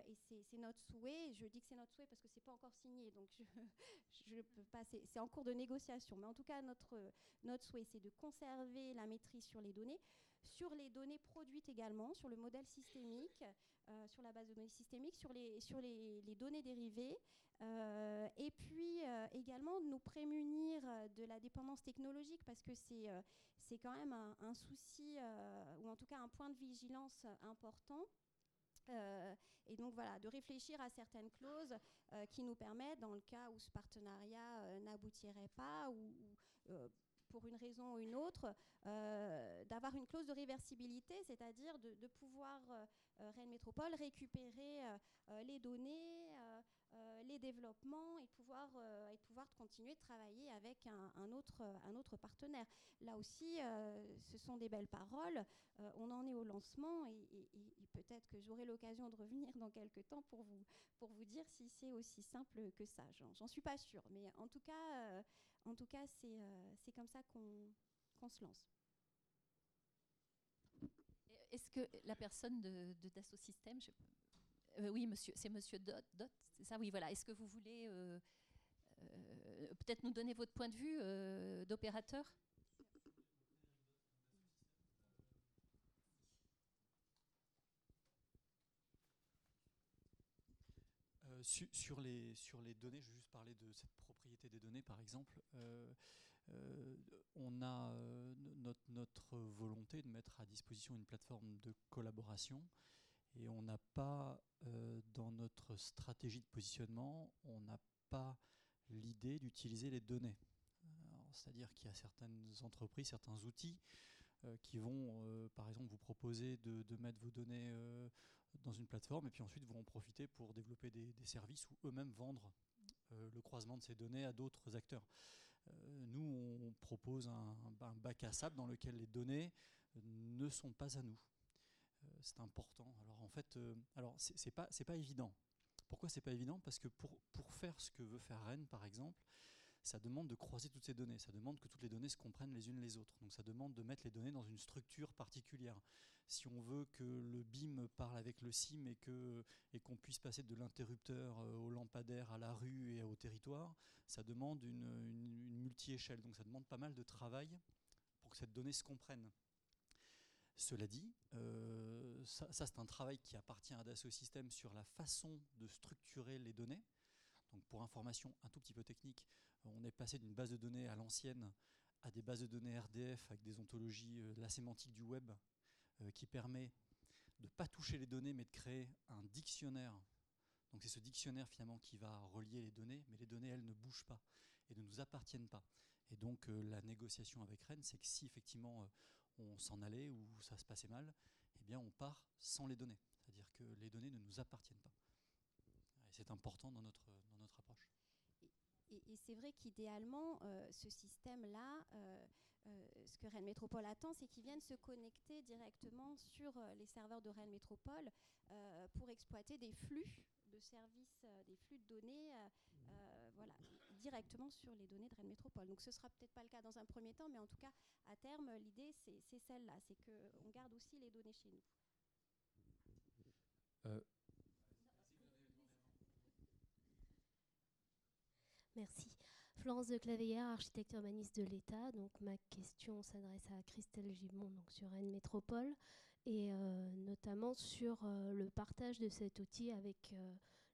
et c'est notre souhait, je dis que c'est notre souhait parce que c'est pas encore signé, donc je, peux pas, c'est en cours de négociation. Mais en tout cas, notre, notre souhait, c'est de conserver la maîtrise sur les données, sur les données produites également, sur le modèle systémique, sur la base de données systémiques, sur les, sur les, données dérivées, euh, et puis euh, également nous prémunir de la dépendance technologique parce que c'est euh, c'est quand même un, souci ou en tout cas un point de vigilance important. et donc voilà, de réfléchir à certaines clauses qui nous permettent, dans le cas où ce partenariat n'aboutirait pas ou, pour une raison ou une autre, d'avoir une clause de réversibilité, c'est-à-dire de, pouvoir, Rennes Métropole, récupérer les données, euh, les développements et pouvoir, euh, et pouvoir continuer de travailler avec un, autre, un autre partenaire. Là aussi, euh, ce sont des belles paroles. on en est au lancement et, peut-être que j'aurai l'occasion de revenir dans quelques temps pour vous, pour vous dire si c'est aussi simple que ça. J'en suis pas sûre, mais en tout cas, en tout cas c'est comme ça qu'on se lance. Est-ce que la personne de, de Dassault Systèmes, oui, monsieur, c'est monsieur Dot, Dot c'est ça, oui, voilà. Est-ce que vous voulez euh, euh, peut-être nous donner votre point de vue euh, sur, les, sur les données, je vais juste parler de cette propriété des données par exemple. on a notre, notre, volonté de mettre à disposition une plateforme de collaboration et on n'a pas, euh, dans notre stratégie de positionnement, on n'a pas l'idée d'utiliser les données. C'est-à-dire qu'il y a certaines entreprises, certains outils euh, qui vont, euh, par exemple, vous proposer de, mettre vos données dans une plateforme et puis ensuite vont en profiter pour développer des, services ou eux-mêmes vendre le croisement de ces données à d'autres acteurs. nous, on propose un, bac à sable dans lequel les données ne sont pas à nous. Euh, c'est important. Alors en fait, euh, alors c'est pas c'est pas évident. Pourquoi c'est pas évident? Parce que pour, pour faire ce que veut faire Rennes, par exemple, ça demande de croiser toutes ces données, ça demande que toutes les données se comprennent les unes les autres. Donc ça demande de mettre les données dans une structure particulière. Si on veut que le BIM parle avec le SIM et que et qu'on puisse passer de l'interrupteur euh, au lampadaire à la rue et au territoire, ça demande une, une, une multi-échelle. Donc ça demande pas mal de travail pour que cette donnée se comprenne. Cela dit, euh, ça, c'est un travail qui appartient à Dassault Systèmes sur la façon de structurer les données. Donc pour information un tout petit peu technique, on est passé d'une base de données à l'ancienne à des bases de données RDF avec des ontologies, de euh, la sémantique du web, euh, qui permet de ne pas toucher les données mais de créer un dictionnaire. Donc c'est ce dictionnaire finalement qui va relier les données, mais les données elles ne bougent pas et ne nous appartiennent pas. Et donc la négociation avec Rennes, c'est que si effectivement on s'en allait ou ça se passait mal, eh bien on part sans les données. C'est-à-dire que les données ne nous appartiennent pas. Et c'est important dans notre. Et, c'est vrai qu'idéalement, euh, ce système-là, euh, euh, ce que Rennes Métropole attend, c'est qu'ils viennent se connecter directement sur les serveurs de Rennes Métropole pour exploiter des flux de services, des flux de données voilà, directement sur les données de Rennes Métropole. Donc ce sera peut-être pas le cas dans un premier temps, mais en tout cas, à terme, l'idée, c'est celle-là, c'est qu'on garde aussi les données chez nous. Merci. Florence de Claveillère, architecte urbaniste de l'État. Donc ma question s'adresse à Christelle Gimon donc sur Rennes Métropole et euh, notamment sur euh, le partage de cet outil avec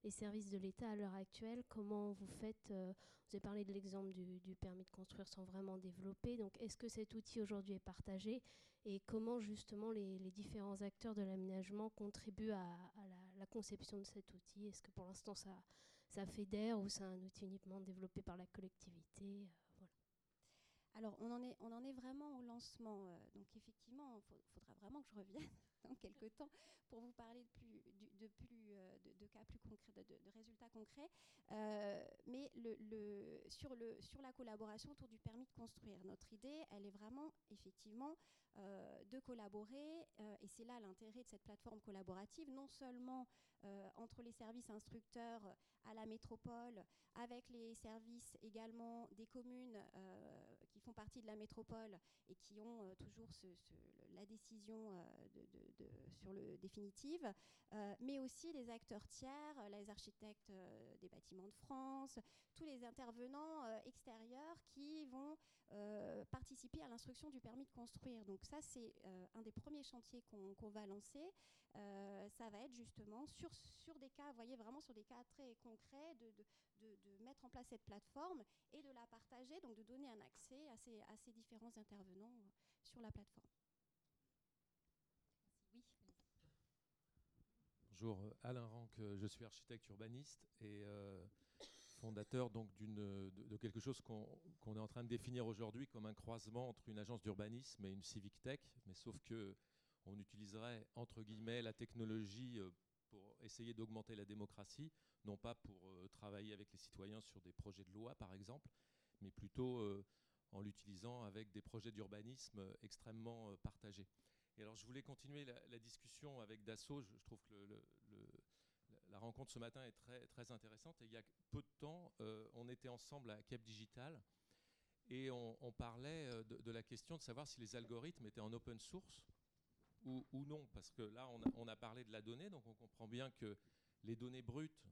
les services de l'État à l'heure actuelle Comment vous faites euh, Vous avez parlé de l'exemple du, permis de construire sans vraiment développer. Donc, est-ce que cet outil aujourd'hui est partagé Et comment justement les, différents acteurs de l'aménagement contribuent à, la, conception de cet outil? Est-ce que pour l'instant ça, ça fédère ou c'est un outil uniquement développé par la collectivité euh, voilà. Alors, on en, est, on en est vraiment au lancement. Euh, donc, effectivement, il faudra vraiment que je revienne dans quelques temps pour vous parler de, plus, de, plus, de, cas plus concrets, de, résultats concrets. mais le, le, sur, le, sur la collaboration autour du permis de construire, notre idée, elle est vraiment effectivement de collaborer, et c'est là l'intérêt de cette plateforme collaborative, non seulement entre les services instructeurs à la métropole, avec les services également des communes qui font partie de la métropole et qui ont euh, toujours la décision euh, sur le définitive, euh, mais aussi les acteurs tiers, les architectes des bâtiments de France, tous les intervenants extérieurs qui vont participer à l'instruction du permis de construire. Donc ça, c'est un des premiers chantiers qu'on va lancer. ça va être justement sur, sur des cas, vous voyez, vraiment sur des cas très concrets, de, de, mettre en place cette plateforme et de la partager, donc de donner un accès à ces, à ces différents intervenants euh, sur la plateforme. Oui. Bonjour, euh, Alain Ranc, je suis architecte urbaniste et euh, fondateur donc de, quelque chose qu'on est en train de définir aujourd'hui comme un croisement entre une agence d'urbanisme et une civic tech, mais sauf que on utiliserait entre guillemets la technologie pour essayer d'augmenter la démocratie, non pas pour euh, travailler avec les citoyens sur des projets de loi, par exemple, mais plutôt euh, en l'utilisant avec des projets d'urbanisme euh, extrêmement partagés. Et alors, je voulais continuer la, discussion avec Dassault. Je, trouve que le, la rencontre ce matin est très, intéressante. Il y a peu de temps, on était ensemble à Cap Digital et on, parlait de, de, la question de savoir si les algorithmes étaient en open source ou, non, parce que là, on a, parlé de la donnée, donc on comprend bien que les données brutes,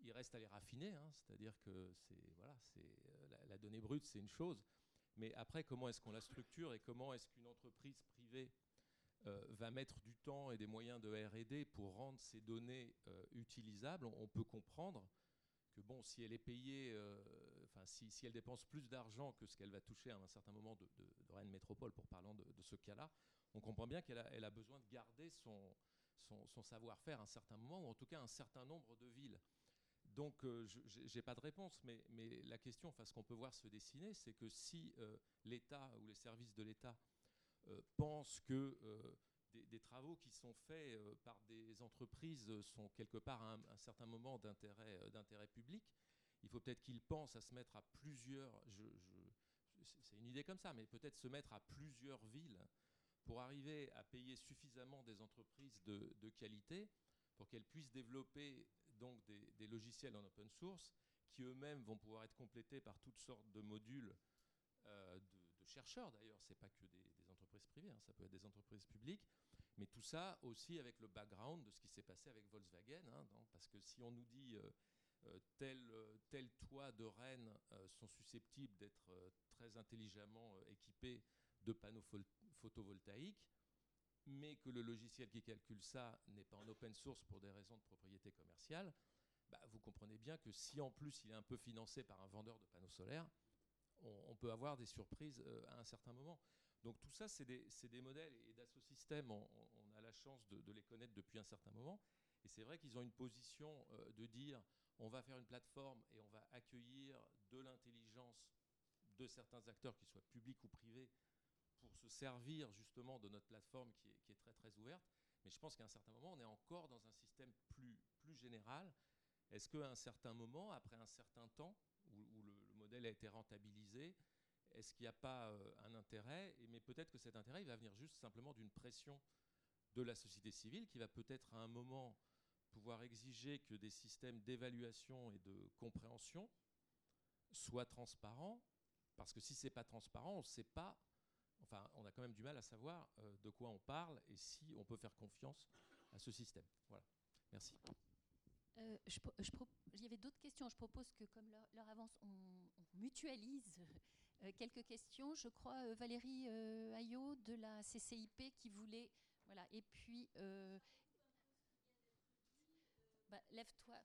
il reste à les raffiner, hein, c'est-à-dire que voilà, euh, la, donnée brute, c'est une chose, mais après, comment est-ce qu'on la structure et comment est-ce qu'une entreprise privée euh, va mettre du temps et des moyens de R&D pour rendre ces données euh, utilisables, on, peut comprendre que bon, si elle est payée, enfin si, elle dépense plus d'argent que ce qu'elle va toucher à un certain moment de, Rennes Métropole, pour parlant de, de ce cas-là, on comprend bien qu'elle a, besoin de garder son, savoir-faire un certain moment, ou en tout cas un certain nombre de villes. Donc, euh, je n'ai pas de réponse, mais, la question, enfin, ce qu'on peut voir se dessiner, c'est que si euh, l'État ou les services de l'État euh, pensent que des, travaux qui sont faits par des entreprises sont quelque part à un, certain moment d'intérêt public, il faut peut-être qu'ils pensent à se mettre à plusieurs, c'est une idée comme ça, mais peut-être se mettre à plusieurs villes pour arriver à payer suffisamment des entreprises de, qualité pour qu'elles puissent développer donc des, logiciels en open source qui eux-mêmes vont pouvoir être complétés par toutes sortes de modules euh, de, chercheurs d'ailleurs, c'est pas que des, entreprises privées, hein, ça peut être des entreprises publiques, mais tout ça aussi avec le background de ce qui s'est passé avec Volkswagen, hein, parce que si on nous dit euh, euh, tel, tel toit de Rennes sont susceptibles d'être très intelligemment équipés de panneaux photovoltaïques, mais que le logiciel qui calcule ça n'est pas en open source pour des raisons de propriété commerciale, bah, vous comprenez bien que si en plus il est un peu financé par un vendeur de panneaux solaires, on, peut avoir des surprises euh, à un certain moment. Donc tout ça, c'est des, modèles, et d'Assosystème, on, on, a la chance de, les connaître depuis un certain moment, et c'est vrai qu'ils ont une position euh, de dire on va faire une plateforme et on va accueillir de l'intelligence de certains acteurs, qu'ils soient publics ou privés, pour se servir justement de notre plateforme qui est, très très ouverte. Mais je pense qu'à un certain moment, on est encore dans un système plus, plus général. Est-ce qu'à un certain moment, après un certain temps, où, le, modèle a été rentabilisé, est-ce qu'il n'y a pas euh, un intérêt Mais peut-être que cet intérêt, il va venir juste simplement d'une pression de la société civile qui va peut-être à un moment pouvoir exiger que des systèmes d'évaluation et de compréhension soient transparents, parce que si ce n'est pas transparent, on ne sait pas enfin, on a quand même du mal à savoir euh, de quoi on parle et si on peut faire confiance à ce système. Voilà. Merci. Euh, il y avait d'autres questions. Je propose que, comme l'heure avance, on, mutualise euh, quelques questions. Je crois Valérie Ayot de la CCIP qui voulait. Voilà. Et puis, bah, lève-toi.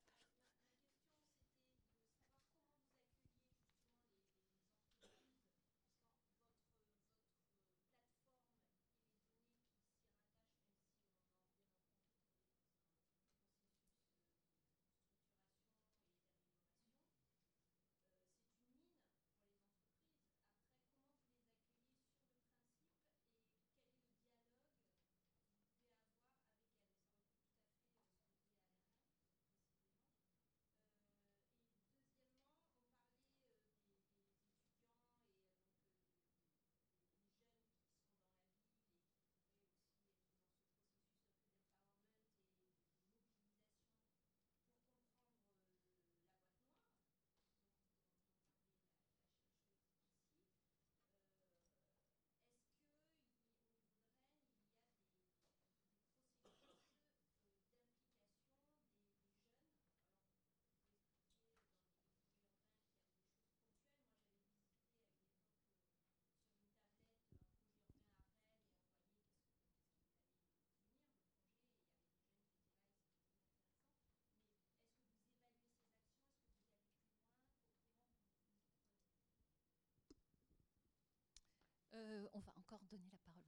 On va encore donner la parole.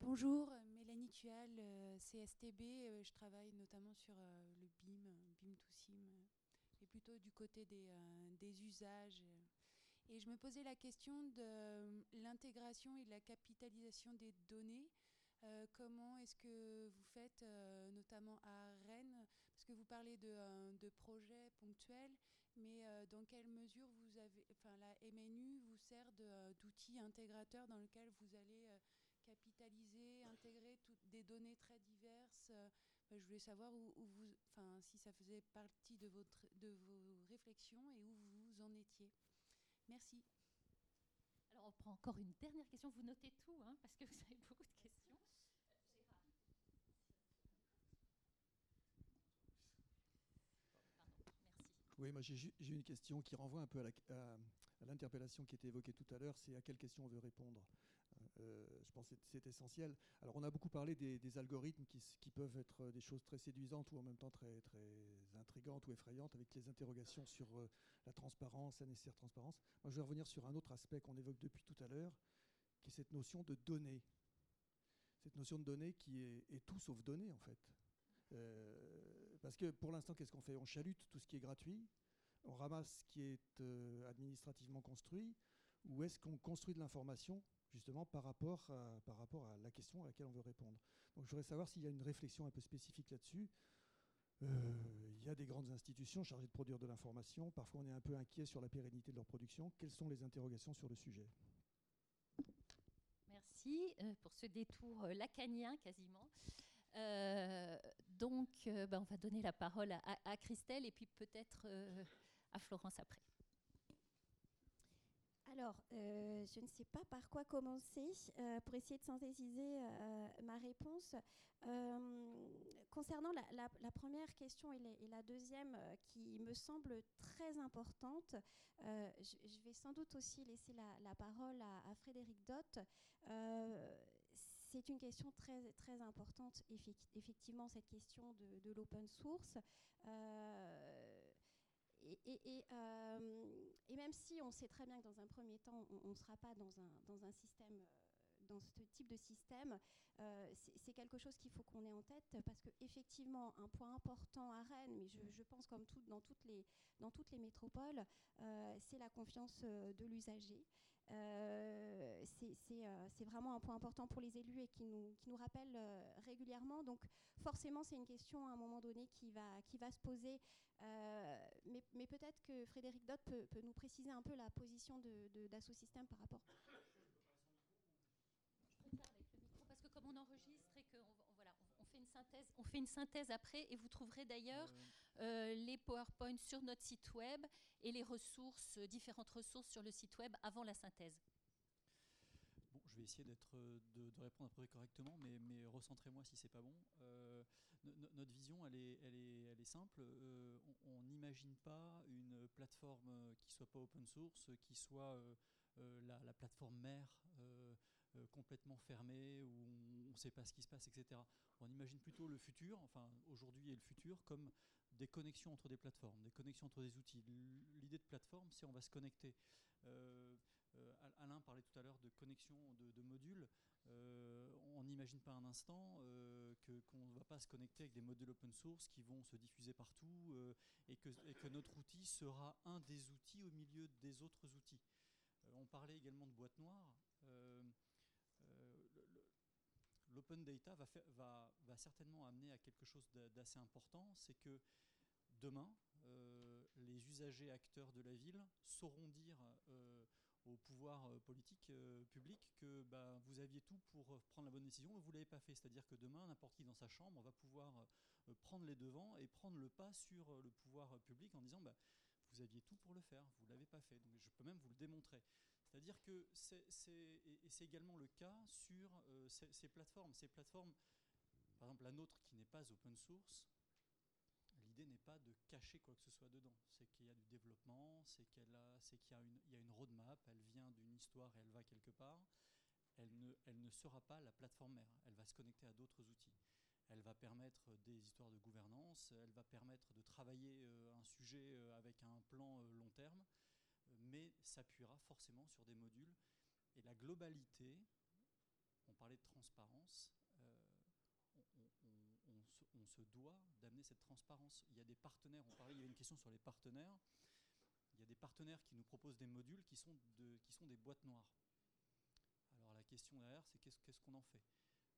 Bonjour, Mélanie Tual, CSTB. je travaille notamment sur le BIM, BIM to SIM, et plutôt du côté des, usages. Et je me posais la question de l'intégration et de la capitalisation des données. Euh, comment est-ce que vous faites, euh, notamment à Rennes, parce que vous parlez euh, de projets ponctuels, mais dans quelle mesure la MNU vous sert d'outil intégrateur dans lequel vous allez capitaliser, intégrer toutes des données très diverses Je voulais savoir où, vous, si ça faisait partie de, votre, de vos réflexions et où vous en étiez. Merci. Alors on prend encore une dernière question. Vous notez tout, hein, parce que vous avez beaucoup de questions. Oui, moi j'ai une question qui renvoie un peu à l'interpellation qui était évoquée tout à l'heure, c'est à quelle question on veut répondre. Euh, je pense que c'est essentiel. Alors on a beaucoup parlé des, algorithmes qui, peuvent être des choses très séduisantes ou en même temps très, très intrigantes ou effrayantes avec les interrogations sur euh, la transparence, la nécessaire transparence. Moi je vais revenir sur un autre aspect qu'on évoque depuis tout à l'heure, qui est cette notion de données. Cette notion de données qui est, tout sauf données en fait. Euh, parce que pour l'instant, qu'est-ce qu'on fait? On chalute tout ce qui est gratuit, on ramasse ce qui est administrativement construit, ou est-ce qu'on construit de l'information justement par rapport, à, la question à laquelle on veut répondre? Donc je voudrais savoir s'il y a une réflexion un peu spécifique là-dessus. Euh, il y a des grandes institutions chargées de produire de l'information. Parfois, on est un peu inquiet sur la pérennité de leur production. Quelles sont les interrogations sur le sujet? Merci euh, pour ce détour euh, lacanien quasiment. Donc, ben, on va donner la parole à, à Christelle et puis peut-être à Florence après. Alors, euh, je ne sais pas par quoi commencer euh, pour essayer de synthétiser euh, ma réponse. concernant la, première question et, la deuxième, qui me semble très importante, je, vais sans doute aussi laisser la, parole à, Frédéric Dott. C'est une question très, très importante, effectivement, cette question de, l'open source. Euh, et, même si on sait très bien que dans un premier temps, on ne sera pas dans un, dans un système euh, dans ce type de système, euh, c'est quelque chose qu'il faut qu'on ait en tête parce qu'effectivement, un point important à Rennes, mais je, pense comme tout, dans, toutes les, dans toutes les métropoles, c'est la confiance de l'usager. C'est vraiment un point important pour les élus et qui nous, qui nous rappelle régulièrement. Donc forcément, c'est une question à un moment donné qui va, qui va se poser euh, mais, mais peut-être que Frédéric Dott peut, peut, nous préciser un peu la position d'Assosystème par rapport. Je préfère avec le micro parce que comme on enregistre et qu'on voilà, on, fait une synthèse, on fait une synthèse après et vous trouverez d'ailleurs euh, les PowerPoints sur notre site web et les ressources, différentes ressources sur le site web avant la synthèse je vais essayer d'être, euh, de, répondre à peu près correctement, mais, recentrez-moi si c'est pas bon. Euh, notre vision, elle est, simple. Euh, on n'imagine pas une plateforme qui soit pas open source, qui soit la, plateforme mère complètement fermée, où on ne sait pas ce qui se passe, etc. On imagine plutôt le futur, enfin aujourd'hui et le futur, comme des connexions entre des plateformes, des connexions entre des outils. L'idée de plateforme, c'est on va se connecter. Euh, Alain parlait tout à l'heure de connexion de, modules. Euh, on n'imagine pas un instant euh, qu'on ne va pas se connecter avec des modules open source qui vont se diffuser partout et que, et, que, notre outil sera un des outils au milieu des autres outils. on parlait également de boîte noire. L'open data va, certainement amener à quelque chose d'assez important, c'est que demain, les usagers acteurs de la ville sauront dire au pouvoir euh, politique euh, public que bah, vous aviez tout pour euh, prendre la bonne décision et vous ne l'avez pas fait. C'est-à-dire que demain, n'importe qui dans sa chambre va pouvoir prendre les devants et prendre le pas sur le pouvoir public en disant bah, vous aviez tout pour le faire, vous ne l'avez pas fait. Je peux même vous le démontrer. C'est-à-dire que c'est, également le cas sur ces, plateformes. Ces plateformes, par exemple la nôtre qui n'est pas open source, l'idée n'est pas de cacher quoi que ce soit dedans. C'est qu'il y a du développement, c'est qu'il y a, une, y a une roadmap, elle vient d'une histoire et elle va quelque part. Elle ne, sera pas la plateforme mère, elle va se connecter à d'autres outils. Elle va permettre des histoires de gouvernance, elle va permettre de travailler euh, un sujet euh, avec un plan euh, long terme, mais s'appuiera forcément sur des modules. Et la globalité, on parlait de transparence, on, se, doit d'amener cette transparence. Il y a des partenaires, on parlait, il y a une question sur les partenaires. Il y a des partenaires qui nous proposent des modules qui sont, qui sont des boîtes noires. Alors la question derrière, c'est qu'est-ce qu'on en fait?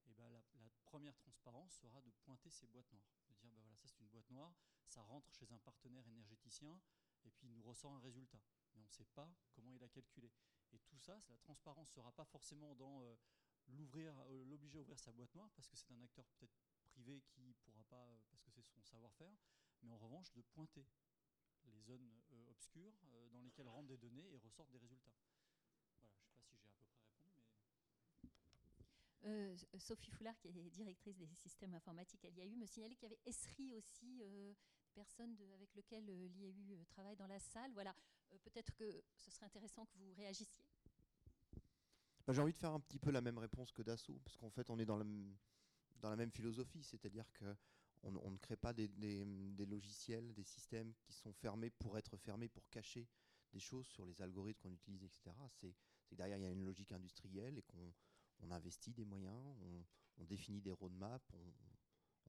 Et eh ben la, première transparence sera de pointer ces boîtes noires, de dire ben voilà, ça c'est une boîte noire, ça rentre chez un partenaire énergéticien et puis il nous ressort un résultat. Mais on ne sait pas comment il a calculé. Et tout ça, la transparence ne sera pas forcément dans euh, l'ouvrir, euh, l'obliger à ouvrir sa boîte noire parce que c'est un acteur peut-être privé qui ne pourra pas, euh, parce que c'est son savoir-faire, mais en revanche de pointer les zones obscures dans lesquelles rentrent des données et ressortent des résultats. Voilà, je ne sais pas si j'ai à peu près répondu, mais... Sophie Foulard, qui est directrice des systèmes informatiques à l'IAU, me signalait qu'il y avait Esri aussi, personnes avec lesquelles l'IAU travaille dans la salle. Voilà, peut-être que ce serait intéressant que vous réagissiez. Bah, j'ai envie de faire un petit peu la même réponse que Dassault, parce qu'en fait, on est dans, la même philosophie, c'est-à-dire que on, ne crée pas des, logiciels, des systèmes qui sont fermés pour être fermés, pour cacher des choses sur les algorithmes qu'on utilise, etc. C'est derrière, il y a une logique industrielle et qu'on investit des moyens, on, définit des roadmaps, on,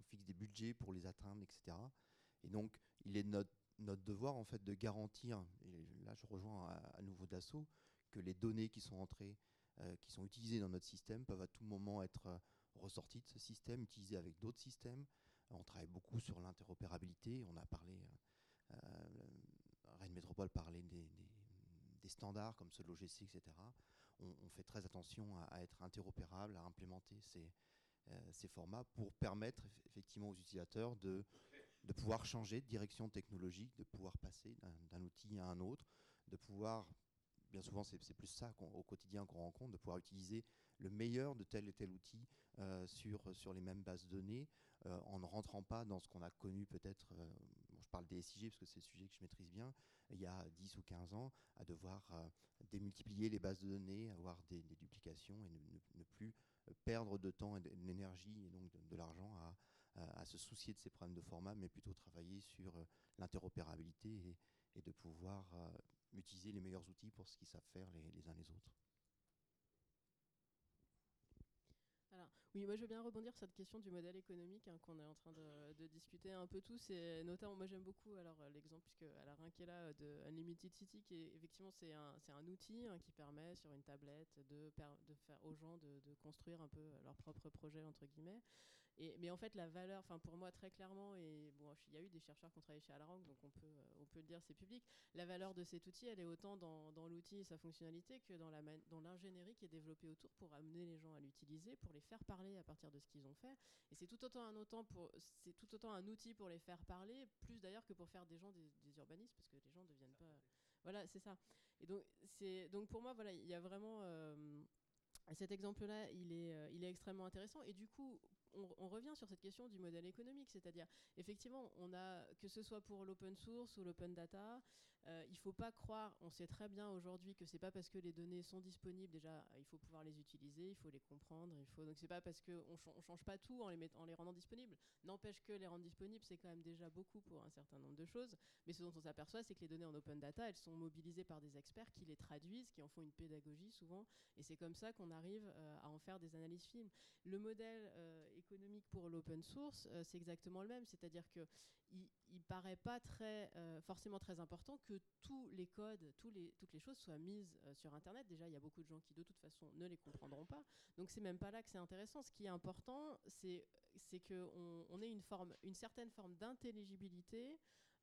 fixe des budgets pour les atteindre, etc. Et donc, il est notre, notre devoir, en fait, de garantir, et là, je rejoins à, nouveau Dassault, que les données qui sont entrées euh, qui sont utilisés dans notre système peuvent à tout moment être euh, ressortis de ce système, utilisés avec d'autres systèmes. On travaille beaucoup sur l'interopérabilité. On a parlé, euh, Rennes Métropole parlait des, des, standards comme ceux de l'OGC, etc. On, fait très attention à, être interopérable, à implémenter ces, ces, formats pour permettre effectivement aux utilisateurs de, de pouvoir changer de direction technologique, de pouvoir passer d'un outil à un autre, de pouvoir bien souvent, c'est plus ça au quotidien qu'on rencontre, de pouvoir utiliser le meilleur de tel et tel outil euh, sur, sur les mêmes bases de données, euh, en ne rentrant pas dans ce qu'on a connu peut-être, euh, je parle des SIG parce que c'est le sujet que je maîtrise bien, il y a 10 ou 15 ans, à devoir démultiplier les bases de données, avoir des, duplications et ne, plus perdre de temps et d'énergie et donc de, l'argent à, à, se soucier de ces problèmes de format, mais plutôt travailler sur l'interopérabilité et, de pouvoir utiliser les meilleurs outils pour ce qu'ils savent faire les, uns les autres. Alors, oui, moi je veux bien rebondir sur cette question du modèle économique hein, qu'on est en train de, discuter un peu tous. Et notamment, moi j'aime beaucoup l'exemple, puisque Alain qui est là, de Unlimited City, qui effectivement c'est un, un, outil hein, qui permet sur une tablette de, de faire aux gens de, de, construire un peu leur propre projet, entre guillemets mais en fait, la valeur, enfin pour moi très clairement, et bon, il y a eu des chercheurs qui ont travaillé chez Alaranc, donc on peut, euh, on peut le dire, c'est public. La valeur de cet outil, elle est autant dans, dans l'outil et sa fonctionnalité que dans l'ingénierie qui est développée autour pour amener les gens à l'utiliser, pour les faire parler à partir de ce qu'ils ont fait. Et c'est tout autant un autant pour, c'est tout autant un outil pour les faire parler, plus d'ailleurs que pour faire des gens des, urbanistes, parce que les gens ne deviennent pas. Voilà, c'est ça. Et donc, c'est donc pour moi, voilà, il y a vraiment. Euh, cet exemple-là, il est, euh, il est extrêmement intéressant. Et du coup, on, revient sur cette question du modèle économique, c'est-à-dire effectivement, on a que ce soit pour l'open source ou l'open data, euh, il ne faut pas croire, on sait très bien aujourd'hui que c'est pas parce que les données sont disponibles, déjà il faut pouvoir les utiliser, il faut les comprendre, il faut donc c'est pas parce qu'on ne change pas tout en les, en les rendant disponibles. N'empêche que les rendre disponibles, c'est quand même déjà beaucoup pour un certain nombre de choses. Mais ce dont on s'aperçoit, c'est que les données en open data, elles sont mobilisées par des experts qui les traduisent, qui en font une pédagogie souvent, et c'est comme ça qu'on arrive euh, à en faire des analyses fines. Le modèle euh, économique pour l'open source, c'est exactement le même, c'est-à-dire que il, il paraît pas très, euh, forcément très important que tous les codes, toutes les choses soient mises euh, sur Internet. Déjà, il y a beaucoup de gens qui, de toute façon, ne les comprendront pas. Donc, c'est même pas là que c'est intéressant. Ce qui est important, c'est qu'on on ait une certaine forme d'intelligibilité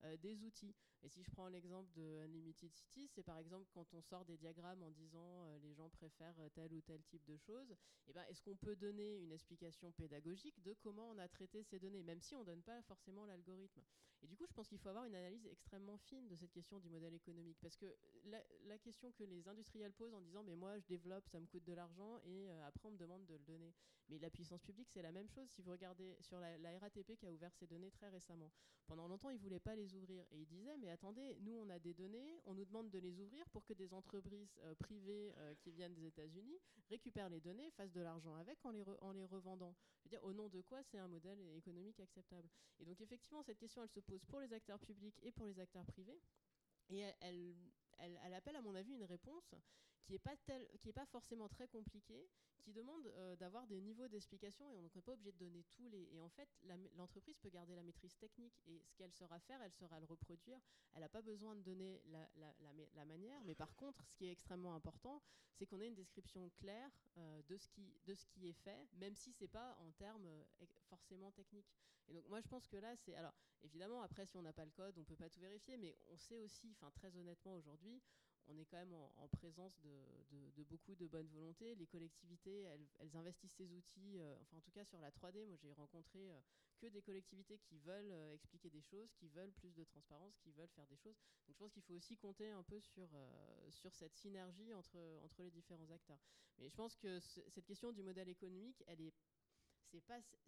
euh, des outils. Et si je prends l'exemple de Unlimited City, c'est par exemple quand on sort des diagrammes en disant euh, les gens préfèrent euh, tel ou tel type de choses, eh ben, est-ce qu'on peut donner une explication pédagogique de comment on a traité ces données, même si on ne donne pas forcément l'algorithme? Et du coup, je pense qu'il faut avoir une analyse extrêmement fine de cette question du modèle économique, parce que la, question que les industriels posent en disant mais moi je développe, ça me coûte de l'argent, et après on me demande de le donner. Mais la puissance publique, c'est la même chose. Si vous regardez sur la, RATP qui a ouvert ses données très récemment, pendant longtemps, ils ne voulaient pas les ouvrir. Et il disait, mais attendez, nous, on a des données, on nous demande de les ouvrir pour que des entreprises euh, privées euh, qui viennent des États-Unis récupèrent les données, fassent de l'argent avec en les, en les revendant. Je dire, au nom de quoi c'est un modèle économique acceptable? Et donc, effectivement, cette question, elle se pose pour les acteurs publics et pour les acteurs privés. Et elle, elle, appelle, à mon avis, une réponse qui n'est pas, pas forcément très compliquée, qui demande euh, d'avoir des niveaux d'explication et on n'est pas obligé de donner tous les. Et en fait, l'entreprise peut garder la maîtrise technique et ce qu'elle saura faire, elle saura le reproduire. Elle n'a pas besoin de donner la, la, la, manière, mais par contre, ce qui est extrêmement important, c'est qu'on ait une description claire euh, de, ce qui, qui est fait, même si c'est pas en termes euh, forcément techniques. Et donc, moi, je pense que là, c'est. Alors, évidemment, après, si on n'a pas le code, on peut pas tout vérifier, mais on sait aussi, très honnêtement, aujourd'hui, on est quand même en, présence de, beaucoup de bonne volonté. Les collectivités, elles, investissent ces outils, euh, enfin en tout cas sur la 3D, moi j'ai rencontré euh, que des collectivités qui veulent euh, expliquer des choses, qui veulent plus de transparence, qui veulent faire des choses. Donc je pense qu'il faut aussi compter un peu sur, cette synergie entre, les différents acteurs. Mais je pense que cette question du modèle économique, elle est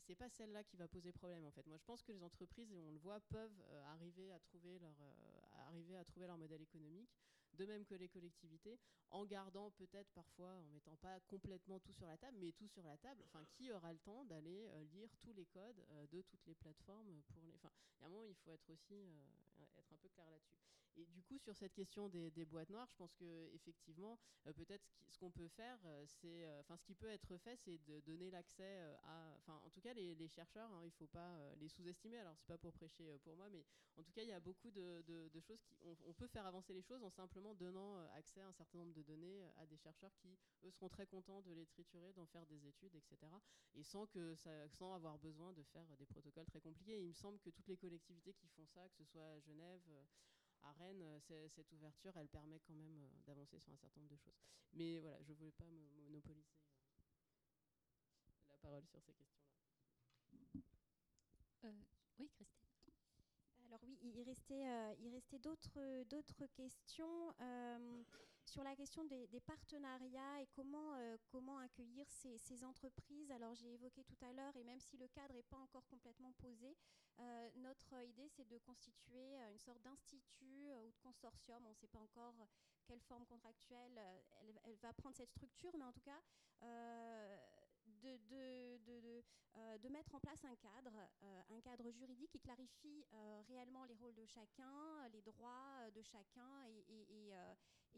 c'est pas celle-là qui va poser problème en fait. Moi je pense que les entreprises et on le voit peuvent arriver à trouver leur modèle économique de même que les collectivités, en gardant peut-être parfois, en mettant pas complètement tout sur la table, mais tout sur la table. Enfin, qui aura le temps d'aller euh, lire tous les codes euh, de toutes les plateformes pour les. Enfin, il il faut être aussi euh, être un peu clair là-dessus. Et du coup, sur cette question des, boîtes noires, je pense que effectivement, peut-être ce qu'on peut faire, c'est, enfin, ce qui peut être fait, c'est de donner l'accès à, enfin, en tout cas, les, chercheurs, hein, il faut pas les sous-estimer. Alors, c'est pas pour prêcher pour moi, mais en tout cas, il y a beaucoup de, choses qui, on, peut faire avancer les choses en simplement donnant euh, accès à un certain nombre de données euh, à des chercheurs qui, eux, seront très contents de les triturer, d'en faire des études, etc. Et sans, que ça, sans avoir besoin de faire des protocoles très compliqués. il me semble que toutes les collectivités qui font ça, que ce soit à Genève, euh, à Rennes, cette ouverture, elle permet quand même d'avancer sur un certain nombre de choses. Mais voilà, je ne voulais pas me monopoliser la parole sur ces questions-là. oui, Christine. Alors oui, il restait, euh, il restait d'autres, d'autres questions euh, sur la question des, partenariats et comment, euh, comment accueillir ces, ces, entreprises. Alors j'ai évoqué tout à l'heure, et même si le cadre n'est pas encore complètement posé, notre idée c'est de constituer une sorte d'institut ou de consortium. On ne sait pas encore quelle forme contractuelle elle, va prendre cette structure, mais en tout cas de, euh, mettre en place un cadre, euh, un cadre juridique qui clarifie euh, réellement les rôles de chacun, les droits de chacun et,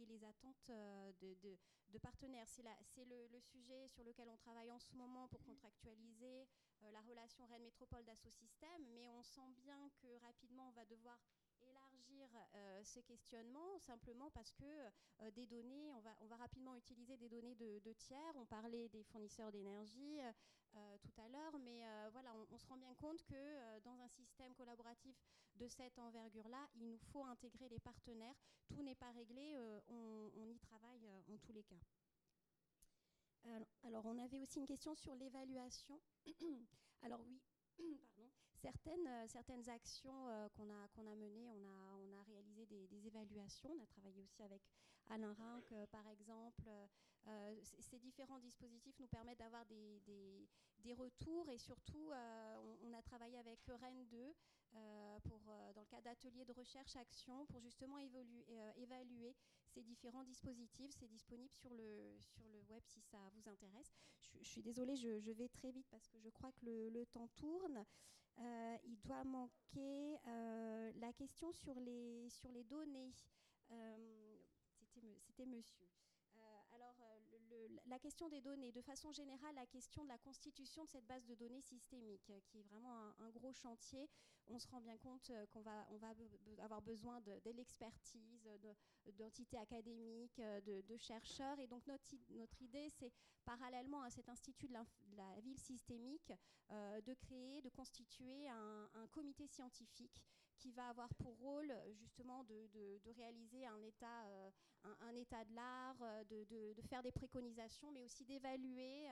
les attentes de, partenaires. C'est le, sujet sur lequel on travaille en ce moment pour contractualiser la relation Rennes Métropole d'Assosystème, mais on sent bien que rapidement on va devoir élargir euh, ces questionnements simplement parce que euh, des données, on va, rapidement utiliser des données de, tiers. On parlait des fournisseurs d'énergie euh, tout à l'heure, mais voilà, on, se rend bien compte que dans un système collaboratif de cette envergure-là, il nous faut intégrer les partenaires. Tout n'est pas réglé, on, on, y travaille en tous les cas. alors, on avait aussi une question sur l'évaluation. alors oui, euh, certaines actions euh, qu'on a, a menées, on a, on a réalisé des, évaluations. On a travaillé aussi avec Alain Rinck, euh, par exemple. ces différents dispositifs nous permettent d'avoir des, des, retours et surtout, on, a travaillé avec Rennes 2 pour, dans le cadre d'ateliers de recherche-action pour justement évaluer ces différents dispositifs. C'est disponible sur le, sur le web si ça vous intéresse. Je, suis désolée, je, je, vais très vite parce que je crois que le, le temps tourne. Euh, il doit manquer euh, la question sur les, sur les données. Euh, c'était monsieur. La question des données, de façon générale, la question de la constitution de cette base de données systémique, qui est vraiment un, gros chantier. On se rend bien compte qu'on va, avoir besoin de, l'expertise, d'entités académiques, de, chercheurs. Et donc, notre, idée, c'est parallèlement à cet institut de la, ville systémique, euh, de créer, de constituer un, comité scientifique qui va avoir pour rôle justement de, réaliser un état, euh, un, état de l'art, euh, de, faire des préconisations, mais aussi d'évaluer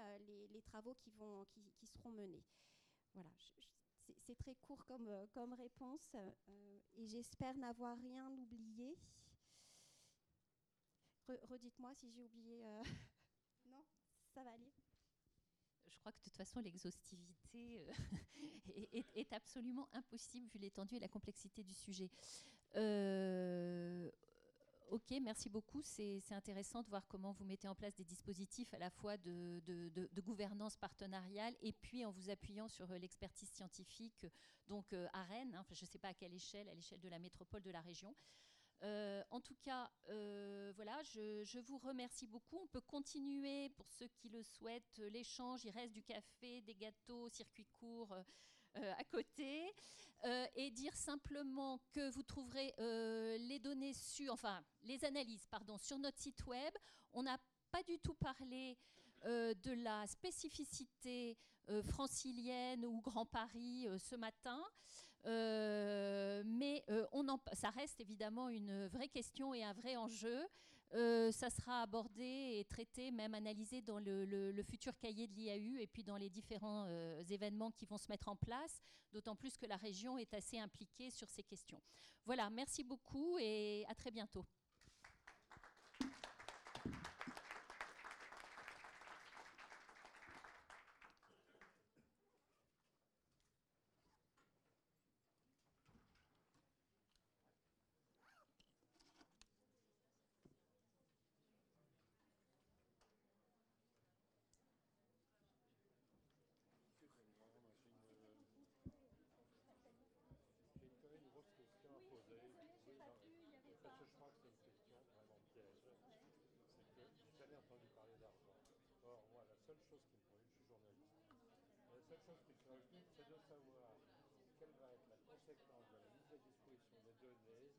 les, travaux qui, vont, qui, seront menés. Voilà, c'est très court comme, comme réponse et j'espère n'avoir rien oublié. Redites-moi si j'ai oublié. non ça va aller. Je crois que de toute façon, l'exhaustivité euh, est, absolument impossible vu l'étendue et la complexité du sujet. Euh, ok, merci beaucoup. C'est intéressant de voir comment vous mettez en place des dispositifs à la fois de, gouvernance partenariale et puis en vous appuyant sur euh, l'expertise scientifique, donc à Rennes, hein, je ne sais pas à quelle échelle, à l'échelle de la métropole de la région. en tout cas, voilà, je, vous remercie beaucoup. On peut continuer, pour ceux qui le souhaitent, l'échange. Il reste du café, des gâteaux, circuit court à côté. et dire simplement que vous trouverez les données sur, enfin, les analyses, pardon, sur notre site web. On n'a pas du tout parlé de la spécificité francilienne ou Grand Paris ce matin. mais on en, ça reste évidemment une vraie question et un vrai enjeu. Ça sera abordé et traité, même analysé dans le, futur cahier de l'IAU et puis dans les différents événements qui vont se mettre en place, d'autant plus que la région est assez impliquée sur ces questions. Voilà, merci beaucoup et à très bientôt. Chose qui me préoccupe, c'est de savoir quelle va être la conséquence de la mise à disposition des données